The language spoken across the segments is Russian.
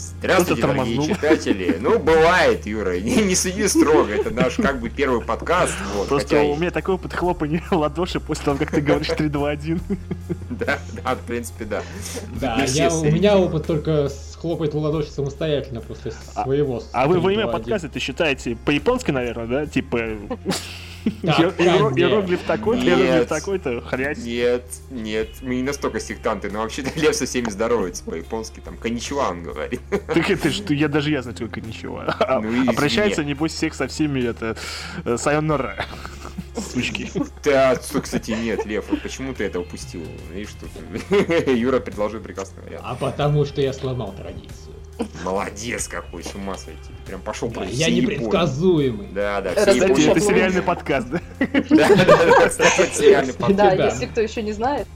Здравствуйте, дорогие читатели. Ну, бывает, Юра, не, не суди строго. Это наш как бы первый подкаст. Вот, Просто хотя у меня такой опыт хлопания в ладоши после того, как ты говоришь 3-2-1. Да, да, в принципе, да. Да, я, у меня опыт только хлопает в ладоши самостоятельно после своего. А вы во имя 3-2-1. подкаста считаете по-японски, наверное, да? Типа... Иероглиф такой-то, иероглиф такой-то, хрясь. Нет, нет, мы не настолько сектанты, но вообще-то Лев со всеми здоровается по-японски, там, коничуа он говорит. Так это ж, я даже я знаю только ничего. Ну, извини. Обращается, небось, всех со всеми, это, э, сайонара. Сучки. Да, кстати, нет, Лев, почему ты это упустил? Видишь, что Юра предложил прекрасный вариант. А потому что я сломал традицию. Молодец какой, с ума сойти. Прям пошел Да, я непредсказуемый. Да, да, все это шаблон. сериальный подкаст, да? Да, да, да, это сериальный подкаст. Да, да. если кто еще не знает.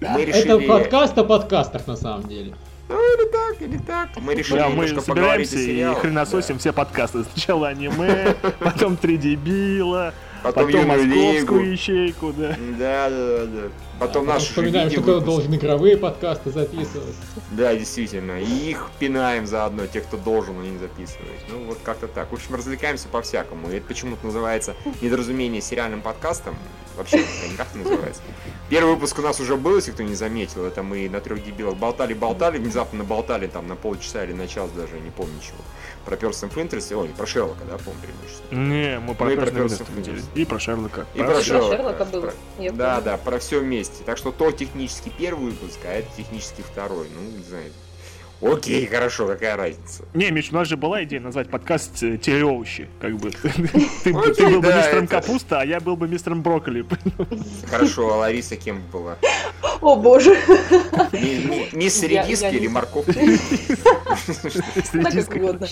Мы Это подкаст о подкастах на самом деле. Ну, или так, или так. Мы решили Да, мы собираемся и хренососим все подкасты. Сначала аниме, потом 3 дебила, Потом потом Юную Лигу. московскую ячейку, да. Да, да, да, да. Потом А наши же Вспоминаем, что кто должен игровые подкасты записывать. Да, действительно. И их пинаем заодно, тех, кто должен, но не записывает. Ну, вот как-то так. В общем, развлекаемся по-всякому. И это почему-то называется недоразумение сериальным подкастом. Вообще, это никак не называется. Первый выпуск у нас уже был, если кто не заметил. Это мы на трех дебилах болтали-болтали, внезапно наболтали там на полчаса или на час даже, не помню чего. Про Person of Interest, ой, про Шерлока, да, помню преимущественно. Не, мы про Ну и про Персона хотели. Финчера. И про Шерлока. И про Про Шерлока. Шерлока было. Про- Да, да, про все вместе. Так что то технически первый выпуск, а это технически второй. Ну, не знаю. Окей, хорошо, какая разница. Не, Миш, у нас же была идея назвать подкаст э, «Телеовощи», как бы. Ты был бы мистером капуста, а я был бы мистером брокколи. Хорошо, а Лариса кем была? О боже, Ми- ми- Мисс редиски или морковка? так угодно.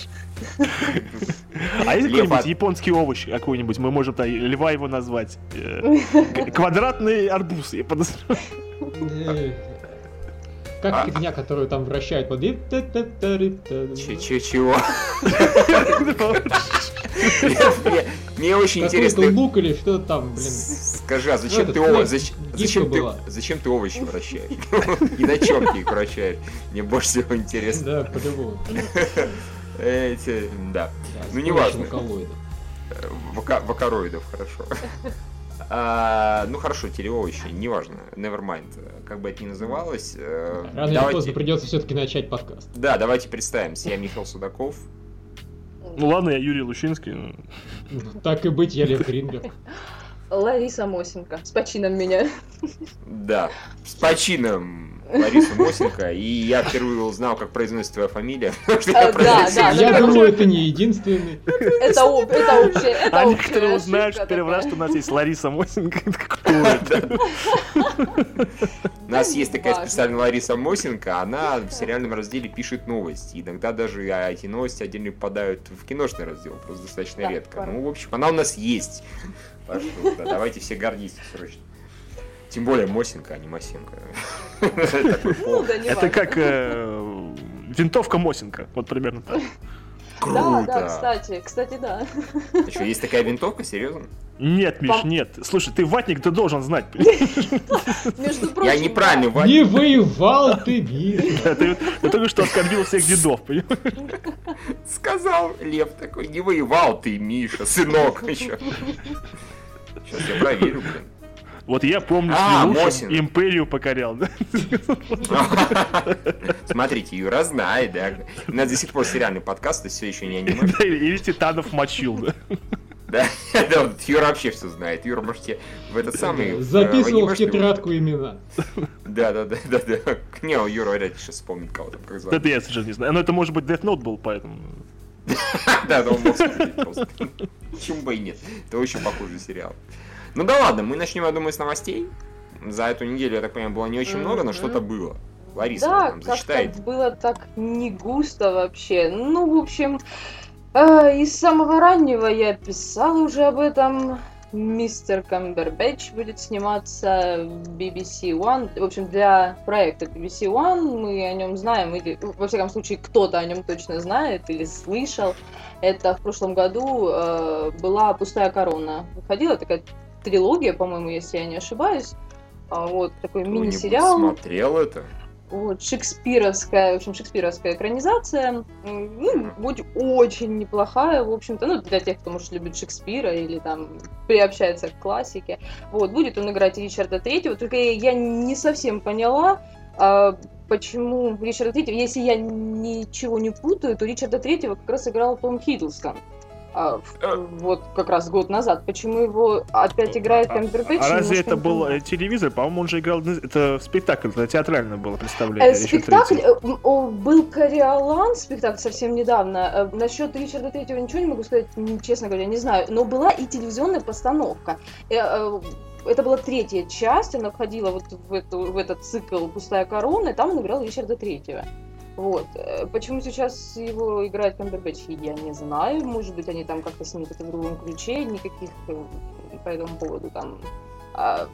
А есть какой-нибудь а- японский овощ какой-нибудь? Мы можем льва его назвать. Э, Квадратный арбуз, я подозреваю. Э, Как А- фигня, которую там вращают под... Че, че, чего? Мне- очень интересно. лук или что там, блин. Скажи, а зачем Ну, ты овощи? Зачем, ты была. зачем ты овощи вращаешь? И на чем ты их вращаешь? Мне больше всего интересно. Да, по-любому. Эти, да. Да, Ну, неважно. Э, вока- Вокароидов, хорошо. А, ну хорошо, телеовощи, неважно, nevermind, как бы это ни называлось. э, Рано или давайте- поздно придется все-таки начать подкаст. Да, давайте представимся. Я Михаил Судаков. Ну ладно, я Юрий Лущинский. ну. Так и быть, я Лев Гринберг. Лариса Мосенко. С почином меня. Да, с почином Лариса Мосенко. И я впервые узнал, как произносится твоя фамилия. что А, да, да. Я думаю, это не единственный. Это, об- это общее. А некоторые узнают в первый раз, что у нас есть Лариса Мосенко. Кто это? У нас есть такая специальная Лариса Мосенко, она в сериальном разделе пишет новости. Иногда даже эти новости отдельно попадают в киношный раздел, просто достаточно редко. Ну, в общем, она у нас есть. Что, да, давайте все гордитесь срочно. Тем более Мосенко, а не Мосенко. Такой Ну, да, Это как э, винтовка Мосенко. Вот примерно так. Да, да, Круто. кстати, кстати, да. А что, есть такая винтовка, серьезно? Нет, Миш, Пом- нет. Слушай, ты ватник, ты должен знать. Между прочим, Я неправильно, да. Вань. Не воевал ты. Да, Ты ты только что оскорбил всех дедов, понимаешь? Сказал Лев такой, не воевал ты, Миша, сынок еще. Сейчас я проверю, блин. Вот я помню, А, Мосин. империю покорял, да? Смотрите, Юра знает, да. У нас до сих пор сериальный подкаст, это все еще не аниме. Или титанов мочил, да? Да, да, вот Юра вообще все знает. Юра, можете в этот самый... в, Записывал в тетрадку имена. Да, да, да, да, да. Не, у Юра вряд ли сейчас вспомнит кого там, как зовут. Это я совершенно не знаю. Но это может быть Death Note был, поэтому... Да, да, он мог просто. Почему бы и нет? Это очень похожий сериал. Ну да ладно, мы начнем, я думаю, с новостей. За эту неделю, я так понимаю, было не очень много, но что-то было. Лариса Да, как-то зачитает. было так не густо вообще. Ну, в общем, э, из самого раннего я писала уже об этом. Мистер Камбербэтч будет сниматься в BBC One. В общем, для проекта BBC One мы о нем знаем, или, во всяком случае, кто-то о нем точно знает или слышал. Это в прошлом году э, была «Пустая корона». Выходила такая трилогия, по-моему, если я не ошибаюсь. А, Вот, такой мини-сериал. смотрел это? Вот, шекспировская, в общем, шекспировская экранизация. Ну, будет очень неплохая, в общем-то, ну, для тех, кто, может, любит Шекспира или там приобщается к классике. Вот, будет он играть Ричарда Третьего, только я я не совсем поняла, а, почему Ричарда Третьего, если я ничего не путаю, то Ричарда Третьего как раз играл Том Хиддлстон. А, Э. вот как раз год назад. Почему его опять играет А- Камбербэтч? А разве это был э, телевизор? По-моему, он же играл... Это спектакль, это театрально было Э, представление. Ричард Спектакль э, был Кориолан спектакль совсем недавно. Э, Насчет Ричарда Третьего ничего не могу сказать, честно говоря, не знаю. Но была и телевизионная постановка. Э, э, Это была третья часть, она входила вот в, эту, в этот цикл «Пустая корона», и там он играл Ричарда Третьего. Вот. Э, Почему сейчас его играет Камбербэтч, я не знаю. Может быть, они там как-то снимут это в другом ключе. Никаких э, по этому поводу там а,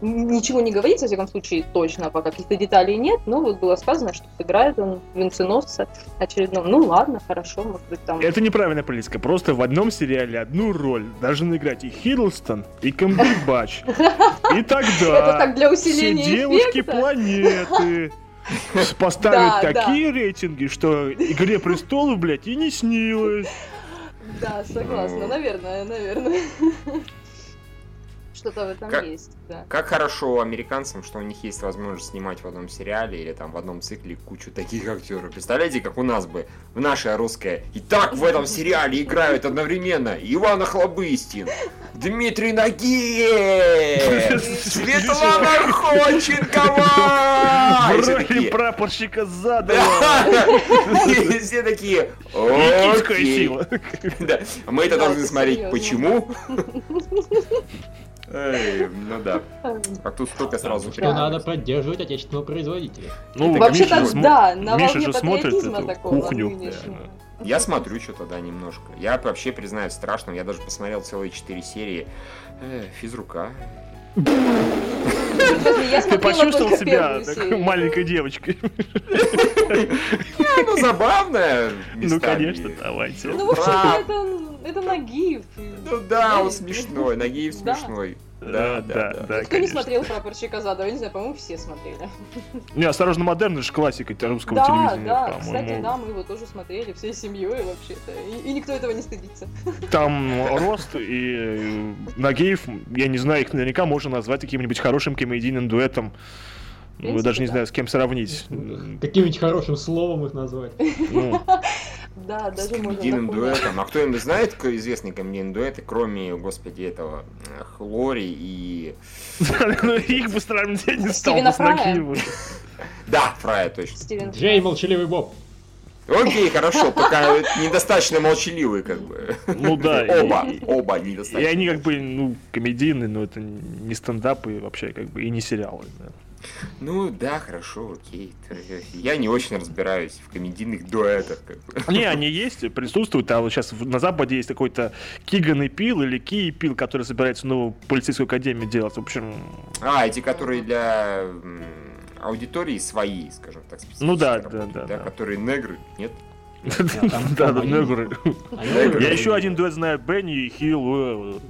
ничего не говорится, во всяком случае, точно, пока каких-то деталей нет. Но вот было сказано, что сыграет он венценосца очередного. Ну ладно, хорошо, может быть, там... Это неправильная политика. Просто в одном сериале одну роль должен играть и Хиддлстон, и Камбербач. И Это тогда так для все усиления девушки эффекта. планеты поставят Да, да. такие рейтинги, что Игре престолов, блядь, и не снилось. Да, согласна, наверное, наверное. Что-то в этом Как- есть, да. Как хорошо американцам, что у них есть возможность снимать в одном сериале или там в одном цикле кучу таких актеров. Представляете, как у нас бы в наше русское. И так в этом сериале играют одновременно Иван Охлобыстин, Дмитрий Нагиев, Светлана Ходченкова! В роли прапорщика Задова. И все такие, «Окей». сила. Мы это должны смотреть. Почему? Эй, ну да. А тут столько сразу Что надо поддерживать отечественного производителя. Ну, Вообще-то, да, на Миша же смотрит эту такого кухню. Я смотрю что-то, да, немножко. Я вообще, признаюсь, страшно. Я даже посмотрел целые четыре серии э, физрука. Ты почувствовал себя маленькой девочкой? Ну забавная Ну, конечно, давайте. Ну, в Прав. это, это Нагиев. Ну да, он смешной, Нагиев Да. смешной. Да, да, да, Кто не смотрел прапорщика Задова, я не знаю, по-моему, все смотрели. Не, «Осторожно, модерн» это же классика русского Да, телевидения, да, кстати, по-моему. да, мы его тоже смотрели всей семьей вообще-то. И, и никто этого не стыдится. Там Рост и Нагиев, я не знаю, их наверняка можно назвать каким-нибудь хорошим комедийным дуэтом. Ну, даже не да. знаю, с кем сравнить. Каким-нибудь хорошим словом их назвать. Ну, Да, даже можно Комедийным такое. дуэтом. А кто-нибудь знает, кто известный комедийный дуэт, кроме, господи, этого э, Хлори и... ну, их бы сравнить я не стал с. Да, Фрая, точно. Джей Молчаливый Боб. Окей, хорошо, пока недостаточно молчаливые, как бы. Ну да, и- Оба, оба И недостаточно. они как бы, ну, комедийные, но это не стендапы вообще, как бы, и не сериалы. да. Ну да, хорошо, окей. Я не очень разбираюсь в комедийных дуэтах, как бы. Не, они есть, присутствуют, а вот сейчас на Западе есть какой-то Киган и Пил или Ки и Пил, который собирается новую полицейскую академию делать. В общем, А, эти, которые для аудитории свои, скажем так, Ну да, работают, да, да, да. Которые негры, нет? да, да, негры. Я еще один дуэт знаю, Бенни и Хилл.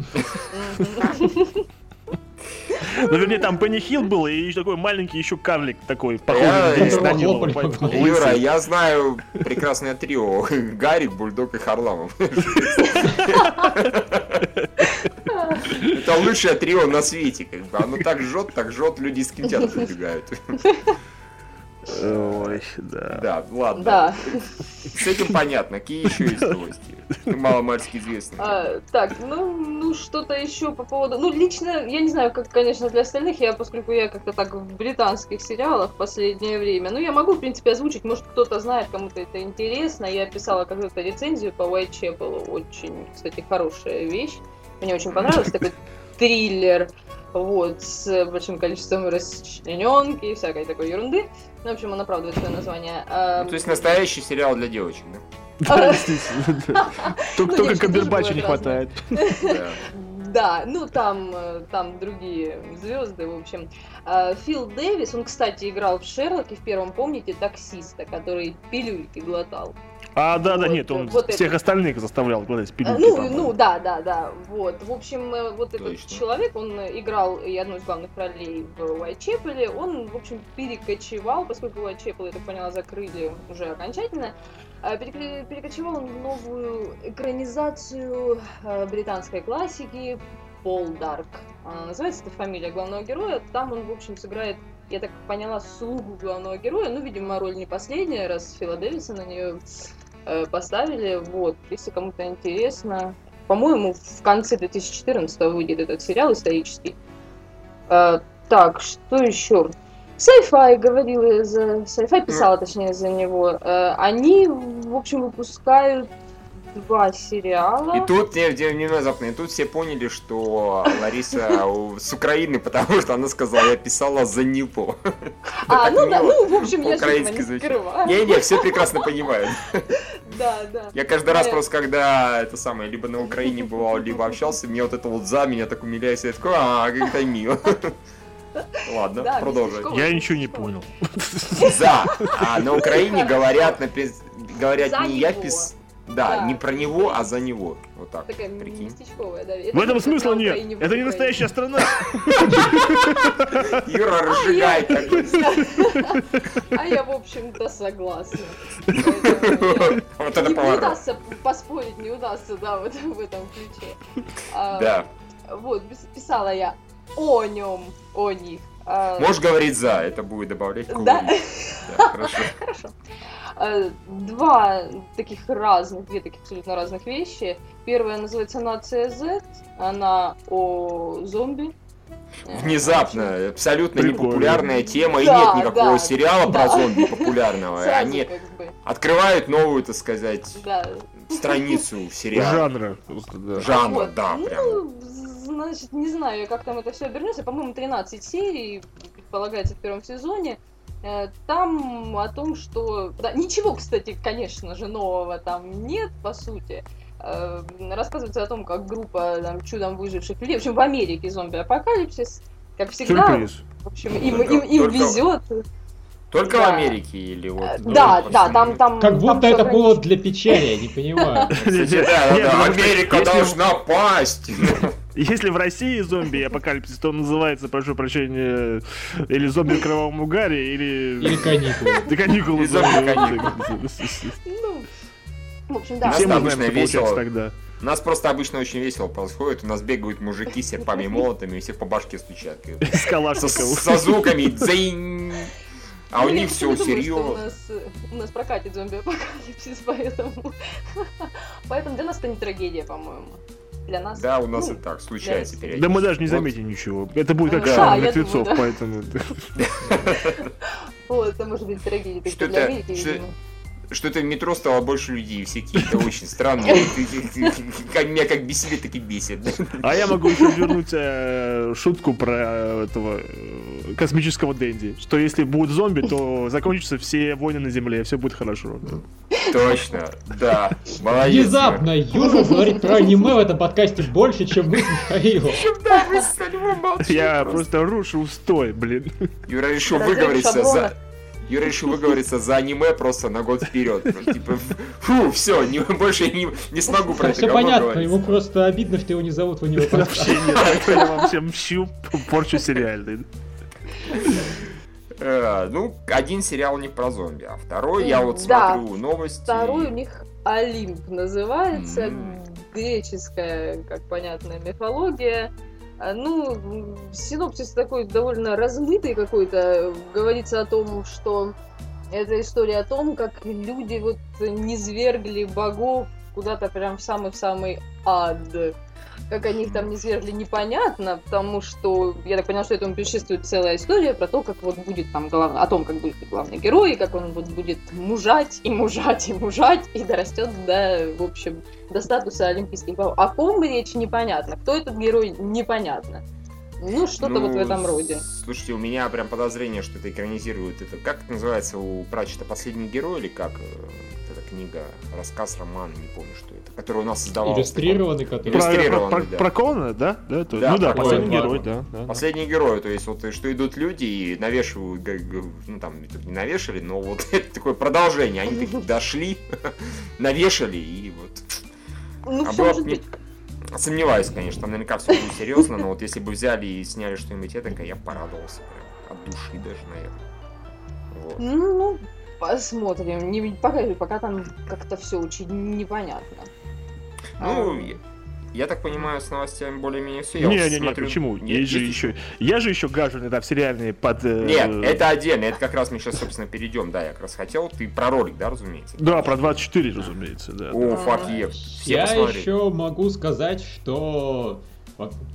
Ну, вернее, там Бенни Хилл был, и еще такой маленький еще карлик такой, похожий на Данилова. Юра, я знаю прекрасное трио. Гарик, Бульдог и Харламов. Это лучшее трио на свете. Как бы. Оно так жжет, так жжет, люди из кинотеатра прибегают. Ой, да. Да, ладно. Да. С этим понятно. Какие еще есть новости? Маломальски известные. А, так, ну, ну что-то еще по поводу... Ну, лично, я не знаю, как, конечно, для остальных, я, поскольку я как-то так в британских сериалах в последнее время, ну, я могу, в принципе, озвучить, может, кто-то знает, кому-то это интересно. Я писала когда-то рецензию по Whitechapel, очень, кстати, хорошая вещь. Мне очень понравилось, такой триллер, вот, с большим количеством расчлененки и всякой такой ерунды. Ну, в общем, он оправдывает свое название. А, Ну, то есть настоящий сериал для девочек, да? Да, действительно, да. Только Ну, Камбербача не хватает. Да. Да, ну там, э, там другие звезды, в общем. А, Фил Дэвис, он, кстати, играл в Шерлоке в первом, помните, таксиста, который пилюльки глотал. А, да, да, Вот, нет, он вот всех это. остальных заставлял кладать Э, пилюльки. Ну, по-моему. ну, да, да, да, вот. В общем, э, вот этот Точно. человек, он э, играл и одну из главных ролей в Уайтчепеле, он, в общем, перекочевал, поскольку Уайтчепел, я так поняла, закрыли уже окончательно, э, перекочевал он в новую экранизацию э, британской классики Пол Дарк. Она называется, это фамилия главного героя. Там он, в общем, сыграет, я так поняла, слугу главного героя. Ну, видимо, роль не последняя, раз Фила Дэвиса на нее э, поставили. Вот, если кому-то интересно. По-моему, в конце 2014 выйдет этот сериал исторический. Э, так, что еще? Sci-Fi говорила за... Sci-Fi писала, точнее, за него. Э, они, в общем, выпускают два сериала. И тут, не, не, не внезапно, и тут все поняли, что Лариса с Украины, потому что она сказала, я писала за него. А, ну да, ну, в общем, я не скрываю. Не-не, все прекрасно понимают. Да, да. Я каждый раз Э. просто, когда это самое, либо на Украине бывал, либо общался, мне вот это вот за меня так умиляет, я такой, а, как это мило. Ладно, Да, продолжай. Я ничего не понял. За. А на Украине говорят, говорят За не я него. Да, Да. не про него, а за него. Вот так. Такая Прикинь. местечковая, да. Это В этом смысла нет. Это не Украине. настоящая страна. Юра разжигай такой. А я, в общем-то, согласна. Вот это Не удастся поспорить, не удастся, да, вот в этом ключе. А, Да. Вот, пис- писала я о нем, о них. А, Можешь говорить за, это будет добавлять. Да, хорошо. Хорошо. Э, Два таких разных, две таких абсолютно разных вещи. Первая называется «Нация Z», она о зомби. Э, Внезапно, абсолютно Прикольно. непопулярная тема, и Да, нет никакого да, сериала да. про зомби популярного. И Сразу Они как бы, открывают новую, так сказать, да. страницу в сериале. Жанра. просто, да. Жанр, Вот, да, прям. Ну, значит, не знаю, как там это все обернется. По-моему, 13 серий, предполагается, в первом сезоне. Э, Там о том, что... Да, ничего, кстати, конечно же, нового там нет, по сути. Э, Рассказывается о том, как группа там, чудом выживших людей, в общем, в Америке зомби-апокалипсис, как всегда, Сюрприз. в общем, им, Только- им, им только- везет. Только в да. Америке или вот... Э, ну, Да, по да, там, там... Как там будто это ограничено. повод для печали, я не понимаю. Что Америка должна пасть. Если в России зомби апокалипсис, то он называется, прошу прощения, или зомби в кровавом угаре, или... Или каникулы. Да каникулы зомби. Ну, в общем, да. Все Обычно весело. тогда. У нас просто обычно очень весело происходит. У нас бегают мужики с серпами и молотами и всех по башке стучат. С Со, калашником. со звуками. дзынь. А у Ну, них все что У серьезно. нас, э, у нас прокатит зомби-апокалипсис, поэтому... Поэтому для нас это не трагедия, по-моему. Для нас... Да, у нас ну, и так случается да. периодически. Да мы даже не Вот. заметим ничего. Это будет как Да, шоу мертвецов, думаю, да. поэтому... Вот, это может быть трагедия для Америки, что-. Что-то в метро стало больше людей, все какие-то очень странные. Как Меня как бесили, так и бесит. А я могу еще вернуть э, шутку про этого э, космического Дэнди. Что если будут зомби, то закончатся все войны на Земле, все будет хорошо. Точно, да. Молодец. Внезапно Юра говорит про аниме в этом подкасте больше, чем мы с Михаилом. Я просто. рушу устой, блин. Юра решил выговориться за... Юра решил выговориться за аниме просто на год вперед. Типа, фу, все, не, больше я не, не смогу про это Все понятно, говорить. ему просто обидно, что его не зовут в него Вообще нет, я вообще мщу, порчу сериальный. Э, ну, один сериал у них про зомби, а второй я вот смотрю новости. Второй у них Олимп называется, греческая, как понятно, мифология. А, Ну, синопсис такой довольно размытый какой-то. Говорится о том, что это история о том, как люди вот низвергли богов куда-то прям в самый-в самый ад. Как они их там низвергли, непонятно, потому что я так поняла, что этому предшествует целая история про то, как вот будет там глав... о том, как будет главный герой, как он вот будет мужать и мужать и мужать и дорастет до, в общем, до статуса олимпийских богов. О ком речь непонятно, кто этот герой непонятно. Ну, что-то Ну, вот в этом роде. Слушайте, у меня прям подозрение, что это экранизирует это. Как это называется у Пратчета последний герой или как? Это книга, рассказ, роман, не помню, что это, который у нас создавался. Иллюстрированный, который... Иллюстрированный, про, про, да. про Конана, да? да, то- Да, ну да, про последний Конана. герой, да. да, да. Последний герой, то есть вот что идут люди и навешивают, ну там это не навешали, но вот это такое продолжение, они таки дошли, навешали и вот. Ну, А все было может б не- быть. Сомневаюсь, конечно, там наверняка все будет серьезно, но вот если бы взяли и сняли что-нибудь это, я бы порадовался прям от души даже, наверное. Вот. Ну, посмотрим. Не, пока, пока там как-то все очень непонятно. Ну, А, я, так понимаю, с новостями более-менее все. Я вот Не-не-не, смотрю- почему? Нет, Есть же есть- еще. Я же еще гажу иногда в сериальные под. э, Нет, это отдельно, это как раз мы сейчас, собственно, перейдем. Да, я как раз хотел. Ты про ролик, да, разумеется? Да, про 24, разумеется, да. О, фак е. Я посмотрели. еще могу сказать, что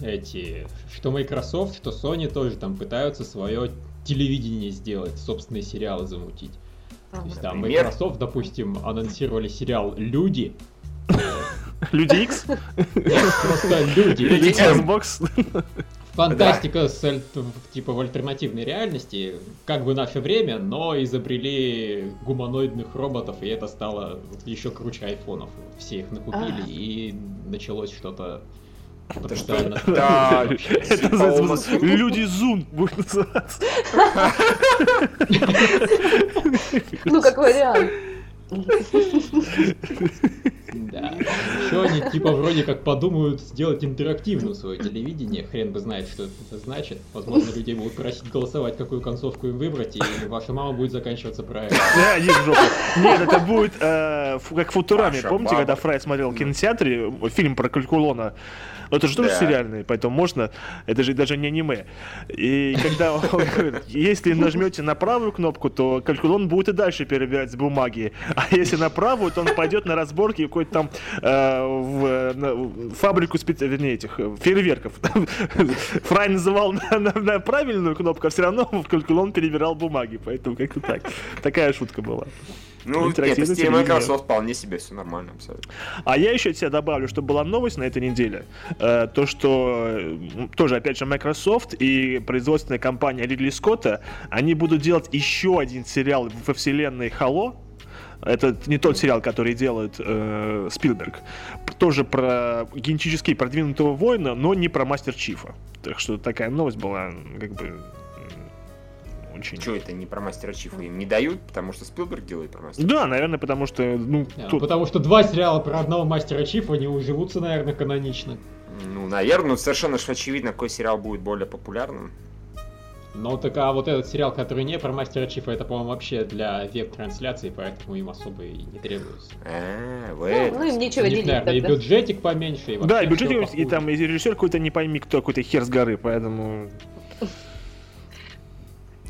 эти, что Microsoft, что Sony тоже там пытаются свое телевидение сделать, собственные сериалы замутить. То есть Например? Microsoft, допустим, анонсировали сериал «Люди». Люди X, Просто «Люди». Люди. Xbox. Фантастика с типа в альтернативной реальности, как бы наше время, но изобрели гуманоидных роботов, и это стало еще круче айфонов. Все их накупили, и началось что-то Это что? Да, Это По называется. Люди Зум будет называться. Ну, как вариант. Да. Еще они типа вроде как подумают сделать интерактивное свое телевидение. Хрен бы знает, что это значит. Возможно, людей будут просить голосовать, какую концовку им выбрать, и ваша мама будет заканчиваться проект. Да, иди в жопу. Нет, это будет э, как в Футураме. Помните, когда Фрай смотрел в кинотеатре фильм про Калькулона? Ну, Это же тоже Да. сериальный, поэтому можно. Это же даже не аниме. И когда он говорит, если нажмете на правую кнопку, то калькулон будет и дальше перебирать с бумаги. А если на правую, то он пойдет на разборки какой-то там э, в, на- в фабрику специ... вернее, этих э, фейерверков. Фрай называл на, на- на правильную кнопку, а все равно в калькулон перебирал бумаги. Поэтому как-то так. Такая шутка была. Ну, нет, Интерактивное в стиле телевидение. Microsoft вполне себе все нормально абсолютно. А я еще от себя добавлю, что была новость на этой неделе. Э, то, что э, тоже, опять же, Microsoft и производственная компания Ридли Скотта, они будут делать еще один сериал во вселенной Halo. Это не тот сериал, который делает э, Спилберг. Тоже про генетически продвинутого воина, но не про Мастер Чифа. Так что такая новость была, как бы, очень... Что это не про Мастера Чифа им не дают, потому что Спилберг делает про Мастера Да, наверное, потому что, ну, Да, тут- Потому что два сериала про одного мастера Чифа не уживутся, наверное, канонично. Ну, наверное, ну совершенно же очевидно, какой сериал будет более популярным. Но так а вот этот сериал, который не про мастера Чифа, это, по-моему, вообще для веб-трансляции, поэтому им особо и не требуется. А, в Ну, ну, им нечего делить наверное, и бюджетик поменьше, и Да, и вообще бюджет всё есть, и там и режиссер какой-то не пойми кто, какой-то хер с горы, поэтому...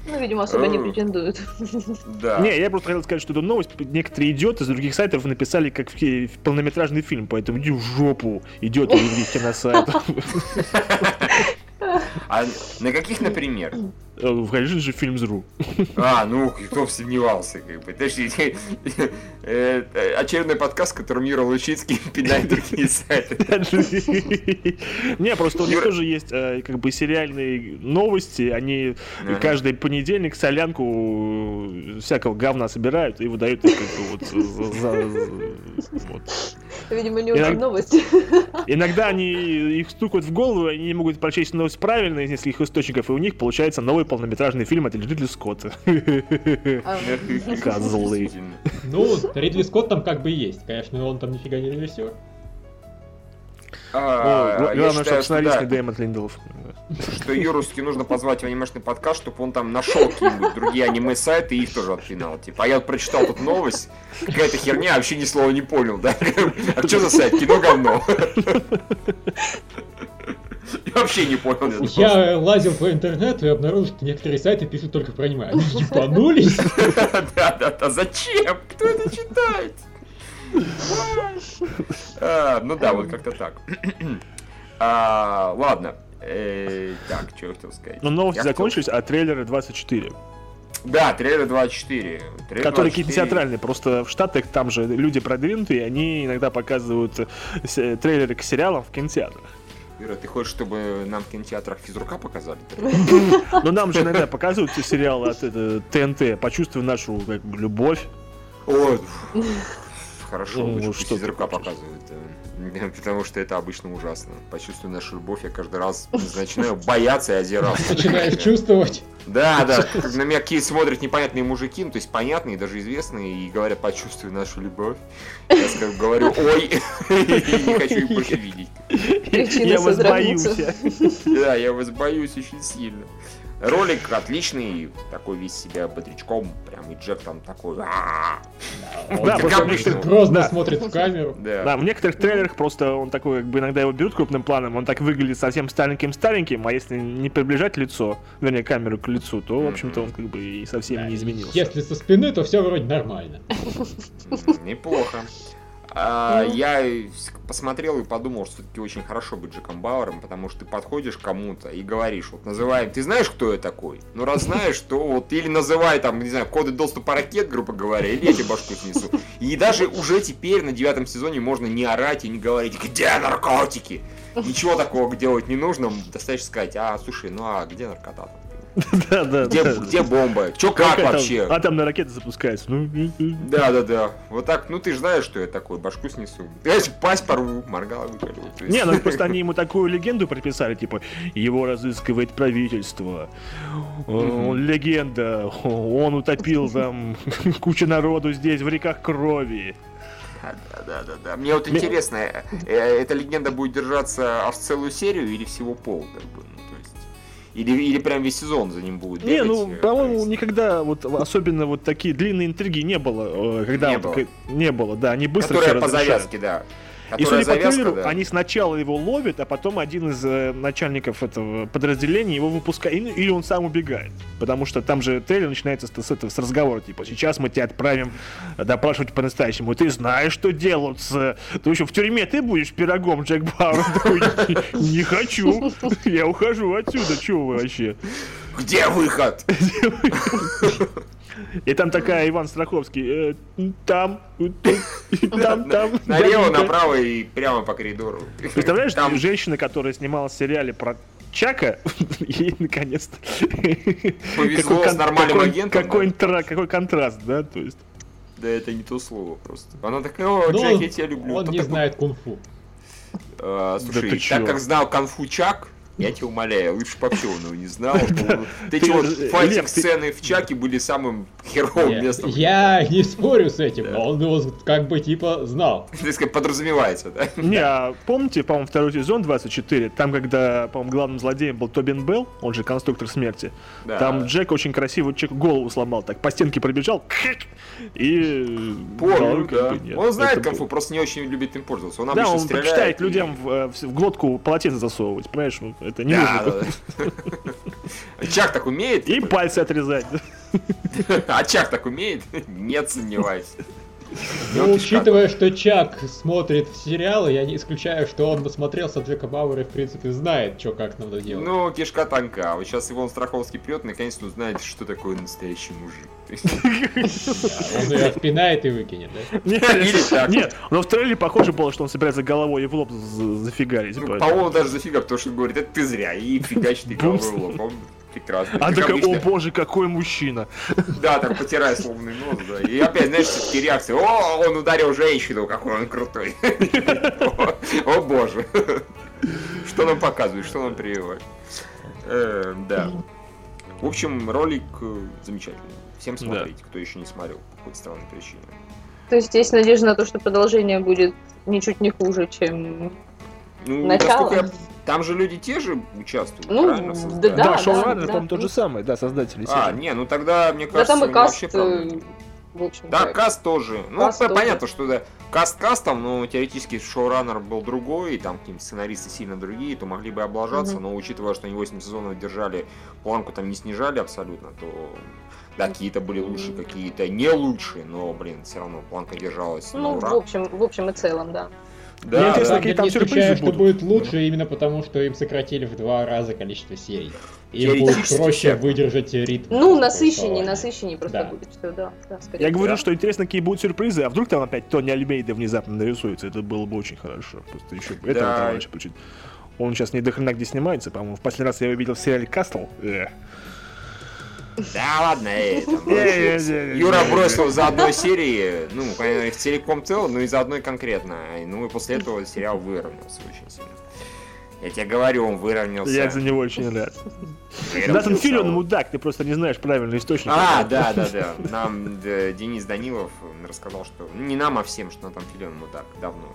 Ну, видимо, особо не претендуют. Да. Не, я просто хотел сказать, что эту новость некоторые идиоты из других сайтов написали как в полнометражный фильм, поэтому иди в жопу, идет у других киносайтов. А на каких, например? Э, В конечно же фильм «Зру». А, ну, кто бы сомневался, как бы. Это же э, э, очередной подкаст, в котором Юра Лучицкий пинает другие сайты. Не, просто у них тоже есть как бы сериальные новости, они каждый понедельник солянку всякого говна собирают и выдают их как бы вот. Видимо, не очень новости. Иногда они их стукают в голову, они не могут прочесть новость правильно из нескольких источников, и у них получается новый полнометражный фильм от Ридли Скотта. Козлы. Ну, Ридли Скотт там как бы есть. Конечно, он там нифига не режиссер. А, Главное, чтобы сценарист не Дэймон Линделов. что Юрусски нужно позвать в анимешный подкаст, чтобы он там нашел какие-нибудь другие аниме-сайты и их тоже отпинал. Типа, а я вот прочитал тут новость, какая-то херня, вообще ни слова не понял, да? А что за сайт? Кино говно. Я вообще не понял. просто. Я лазил по интернету и обнаружил, что некоторые сайты пишут только про аниме. Они ебанулись? Да, да, да, зачем? Кто это читает? А, Ну да, вот как-то так. А, Ладно. Э, Так, что я хотел сказать? Но новости Я закончились, а трейлеры 24. Да, трейлер 24. Трейлер Которые 24. какие-то театральные. Просто в Штатах там же люди продвинутые, они иногда показывают э, с- трейлеры к сериалам в кинотеатрах. Ира, ты хочешь, чтобы нам в кинотеатрах физрука показали? Но нам же иногда показывают сериалы от э, ТНТ. Почувствуй нашу любовь. Ой, хорошо, Ну, что пусть ты из рука хочешь? показывают. Потому что это обычно ужасно. Почувствуй нашу любовь, я каждый раз начинаю бояться и озираться. Начинаешь чувствовать. Да, да, как на меня какие смотрят непонятные мужики, ну, то есть понятные, даже известные, и говорят, почувствуй нашу любовь. Я скажу, говорю, ой, не хочу их больше видеть. Я вас боюсь. Да, я вас боюсь очень сильно. Ролик отличный, такой весь себя бодрячком, прям и Джек там такой. Да, грозно смотрит в камеру. Да. В некоторых трейлерах просто он такой, как бы иногда его берут крупным планом, он так выглядит совсем стареньким-стареньким, а если не приближать лицо, вернее, камеру к лицу, то, в общем-то, он как бы и совсем не изменился. Если со спины, то все вроде нормально. Неплохо. А, Ну. Я посмотрел и подумал, что все-таки очень хорошо быть Джеком Бауэром, потому что ты подходишь кому-то и говоришь, вот называем, ты знаешь, кто я такой? Ну раз знаешь, то вот или называй там, не знаю, коды доступа ракет, грубо говоря, или я тебе башку снесу. И даже уже теперь на девятом сезоне можно не орать и не говорить, где наркотики? Ничего такого делать не нужно, достаточно сказать, а, слушай, ну а где наркота? Да, да, Где, бомба? Чё, как Какая там вообще? Атомная ракета запускается. Ну, Да, да, да. Вот так, ну ты же знаешь, что я такой, башку снесу. Я пасть порву, моргала Не, ну просто они ему такую легенду приписали, типа, его разыскивает правительство, он легенда, он утопил там кучу народу здесь в реках крови. Да, да, да, да. Мне вот интересно, э, э, эта легенда будет держаться аж целую серию или всего пол, как бы. Или, или прям весь сезон за ним будет Не, бегать, ну, э, по-моему, никогда вот особенно вот такие длинные интриги не было, э, когда Не вот было. не было, да, они быстро Которая всё по завязке, да. И судя по завязка, трейлеру, да. они сначала его ловят, а потом один из э, начальников этого подразделения его выпускает, или, он сам убегает. Потому что там же трейлер начинается с, этого, с разговора, типа, сейчас мы тебя отправим допрашивать по-настоящему. Ты знаешь, что делают с... Ты еще в тюрьме ты будешь пирогом, Джек Бауэр? Он такой, «Не- Не хочу, я ухожу отсюда, чего вы вообще? Где выход? И там такая Иван Страховский, «Э, там, тут, там, там. Налево, дяденька». направо и прямо по коридору. Представляешь, Там женщина, которая снималась в сериале про Чака, ей наконец-то Повезло Какой с нормальным агентом, Какой, контраст, да, то есть. Да это не то слово просто. Она такая, о, Джек, я тебя люблю. Ну, он не знает кунг-фу. А, Слушай, так как знал Конфу Чак, я тебя умоляю, лучше бы вообще он его не знал. Ты Ты, чего, Лев, файтинг-сцены в Чаке были самым херовым местом. я не спорю с этим, он его как бы типа знал. Так сказать, подразумевается, да? Не, а помните, по-моему, второй сезон 24, там, когда, по-моему, главным злодеем был Тобин Белл, он же конструктор смерти, Да. там Джек очень красиво человеку голову сломал, так по стенке пробежал, и... Помню, да. Он знает конфу, просто не очень любит им пользоваться. Он Да, обычно он стреляет. предпочитает людям в глотку полотенце засовывать, понимаешь? Это не Да, да, да. Чак так умеет? И типа? пальцы отрезать. А Чак так умеет? Нет, сомневаюсь. Ну, учитывая, что Чак смотрит сериалы, я не исключаю, что он насмотрелся Джека Бауэра и, в принципе, знает, что как надо делать. Ну, кишка тонка. Вот сейчас Иван Страховский прет, наконец-то узнает, что такое настоящий мужик. Он ее отпинает и выкинет, да? Нет. Нет, но в трейлере похоже было, что он собирается головой и в лоб за- зафигарить. ну. По-моему, даже зафига, потому что говорит, это ты зря, и фигачит ты головой в лоб. Прекрасно. А Как такая, о боже, какой мужчина. Да, так потирая словный нос, да. И опять, знаешь, все-таки реакция. О, он ударил женщину, какой он крутой. О, боже. Что нам показывает, что нам прививает. Э, Да. В общем, ролик э, замечательный. Всем Да. смотрите, кто еще не смотрел по какой-то странной причине. То есть есть надежда на то, что продолжение будет ничуть не хуже, чем... Ну, Начало. насколько я... Там же люди те же участвуют, Ну, правильно? да? Да, да, шоураннер, да. по-моему, тот же самый, да, создатели А, не, ну тогда, мне Да кажется, там и каст, вообще э, в общем Да, каст тоже. Ну, Каст тоже. понятно, что да, каст кастом, но теоретически шоураннер был другой, и там какие-то сценаристы сильно другие, то могли бы облажаться, Мгм. но учитывая, что они 8 сезонов держали, планку там не снижали абсолютно, то да, какие-то были лучше, какие-то не лучше, но, блин, все равно планка держалась Ну, в общем, в общем и целом, да. Да, Мне интересно, да. какие Я там сюрпризы что будет лучше именно потому, что им сократили в два раза количество серий. Им будет проще выдержать ритм. Ну, насыщеннее, насыщеннее просто Да. будет все, да. да Я говорю, Да. что интересно, какие будут сюрпризы, а вдруг там опять Тони Альмейда внезапно нарисуется, это было бы очень хорошо. Просто еще этого Да. там раньше получить. Он сейчас не до хрена где снимается, по-моему, в последний раз я его видел в сериале Кастл. Да ладно, эй, там. Юра бросил за одной серии, ну, понятно, их целиком цел, но и за одной конкретно. Ну и после этого сериал выровнялся очень сильно. Я тебе говорю, он выровнялся. Я за него очень рад. Натан Филлион он. мудак, ты просто не знаешь правильный источник. А, да, да, да. Нам э, Денис Данилов рассказал, что... ну, Не нам, а всем, что Натан Филлион мудак давно.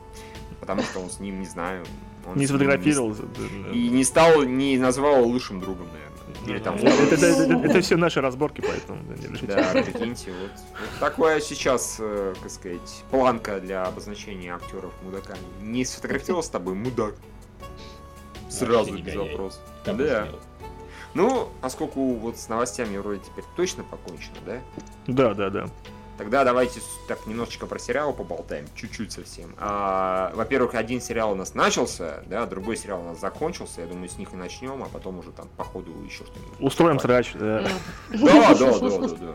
Потому что он с ним, не знаю... он Не с ним сфотографировался. И не стал, не назвал лучшим другом, наверное. Или там вторым. Это, все наши разборки, поэтому да, прикиньте, вот, такое сейчас, э, как сказать, планка для обозначения актеров мудаками. Не сфотографировал с тобой, мудак. Сразу без вопросов. Да. Ну, поскольку вот с новостями вроде теперь точно покончено, да? Да, да, да. Тогда давайте так немножечко про сериалы поболтаем, чуть-чуть совсем. А, во-первых, один сериал у нас начался, да, другой сериал у нас закончился. Я думаю, с них и начнем, а потом уже там по ходу еще что-нибудь. Устроим срач. да. Да, да, да, да, да.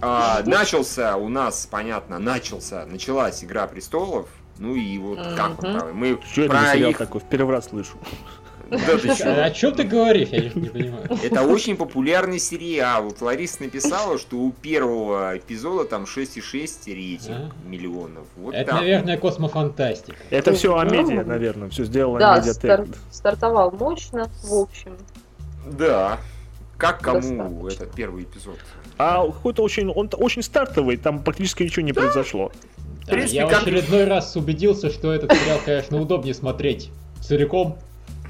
А, начался у нас, понятно, начался, началась Игра престолов. Ну и вот как. Мы Что это про сериал их... такой? В первый раз слышу. Да ты чё? А о чем ты говоришь? Я не понимаю. Это очень популярный сериал. Вот Лариса написала, что у первого эпизода там 6,6 рейтинг миллионов. Вот Это, так. наверное, космофантастика. Это все Ну, Амедиа, наверное. Все сделала Да, Амедиа стар- стартовал мощно, в общем. Да. Как кому Достаточно. этот первый эпизод? А какой-то очень, он очень стартовый, там практически ничего не произошло. Да, принципе, я в как- очередной раз убедился, что этот сериал, конечно, удобнее смотреть целиком,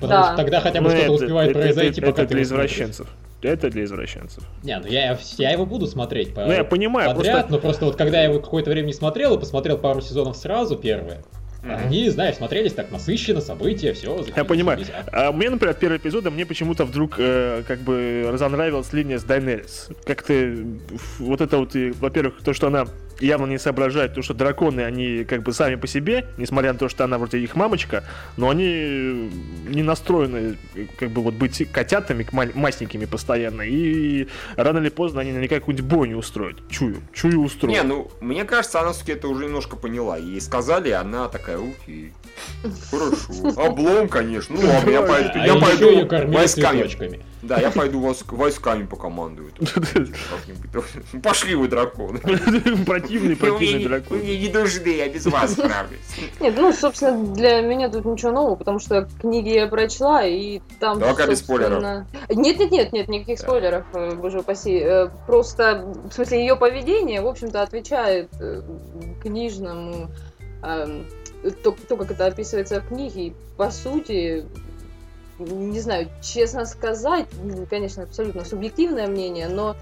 потому Да. что тогда хотя бы Ну, что-то это- успевает это- произойти, это- пока Это ты для извращенцев. Это для извращенцев. Не, ну я, я его буду смотреть по- Ну, я понимаю, подряд, просто... но просто вот когда я его какое-то время не смотрел, и посмотрел пару сезонов сразу, первые, Мгм. они, знаешь, смотрелись так насыщенно, события, все. Я понимаю. А мне, например, от первого эпизода мне почему-то вдруг э, как бы разонравилась линия с Дайнерис. Как-то вот это вот, и, во-первых, то, что она явно не соображает, то, что драконы, они как бы сами по себе, несмотря на то, что она вроде их мамочка, но они э, не настроены как бы вот быть котятами, маленькими постоянно, и рано или поздно они наверняка какую-нибудь бойню устроят. Чую, чую устроят. Не, ну, мне кажется, она все-таки это уже немножко поняла. Ей сказали, она такая, окей, хорошо. Облом, конечно. Ну ладно, я пойду, А я еще пойду войсками. Да, я пойду войск- войсками покомандую. как-нибудь. Пошли вы, драконы. Противный, противный дракон. вы мне не нужны, я без вас справлюсь. Нет, ну, собственно, для меня тут ничего нового, потому что книги я прочла, и там, Только без собственно- Нет, нет, нет, нет, никаких спойлеров, э, боже упаси. Э, Просто, в смысле, ее поведение, в общем-то, отвечает э, книжному, эм, то, то, как это описывается в книге, и, по сути, не знаю, честно сказать, м, конечно, абсолютно субъективное мнение, но,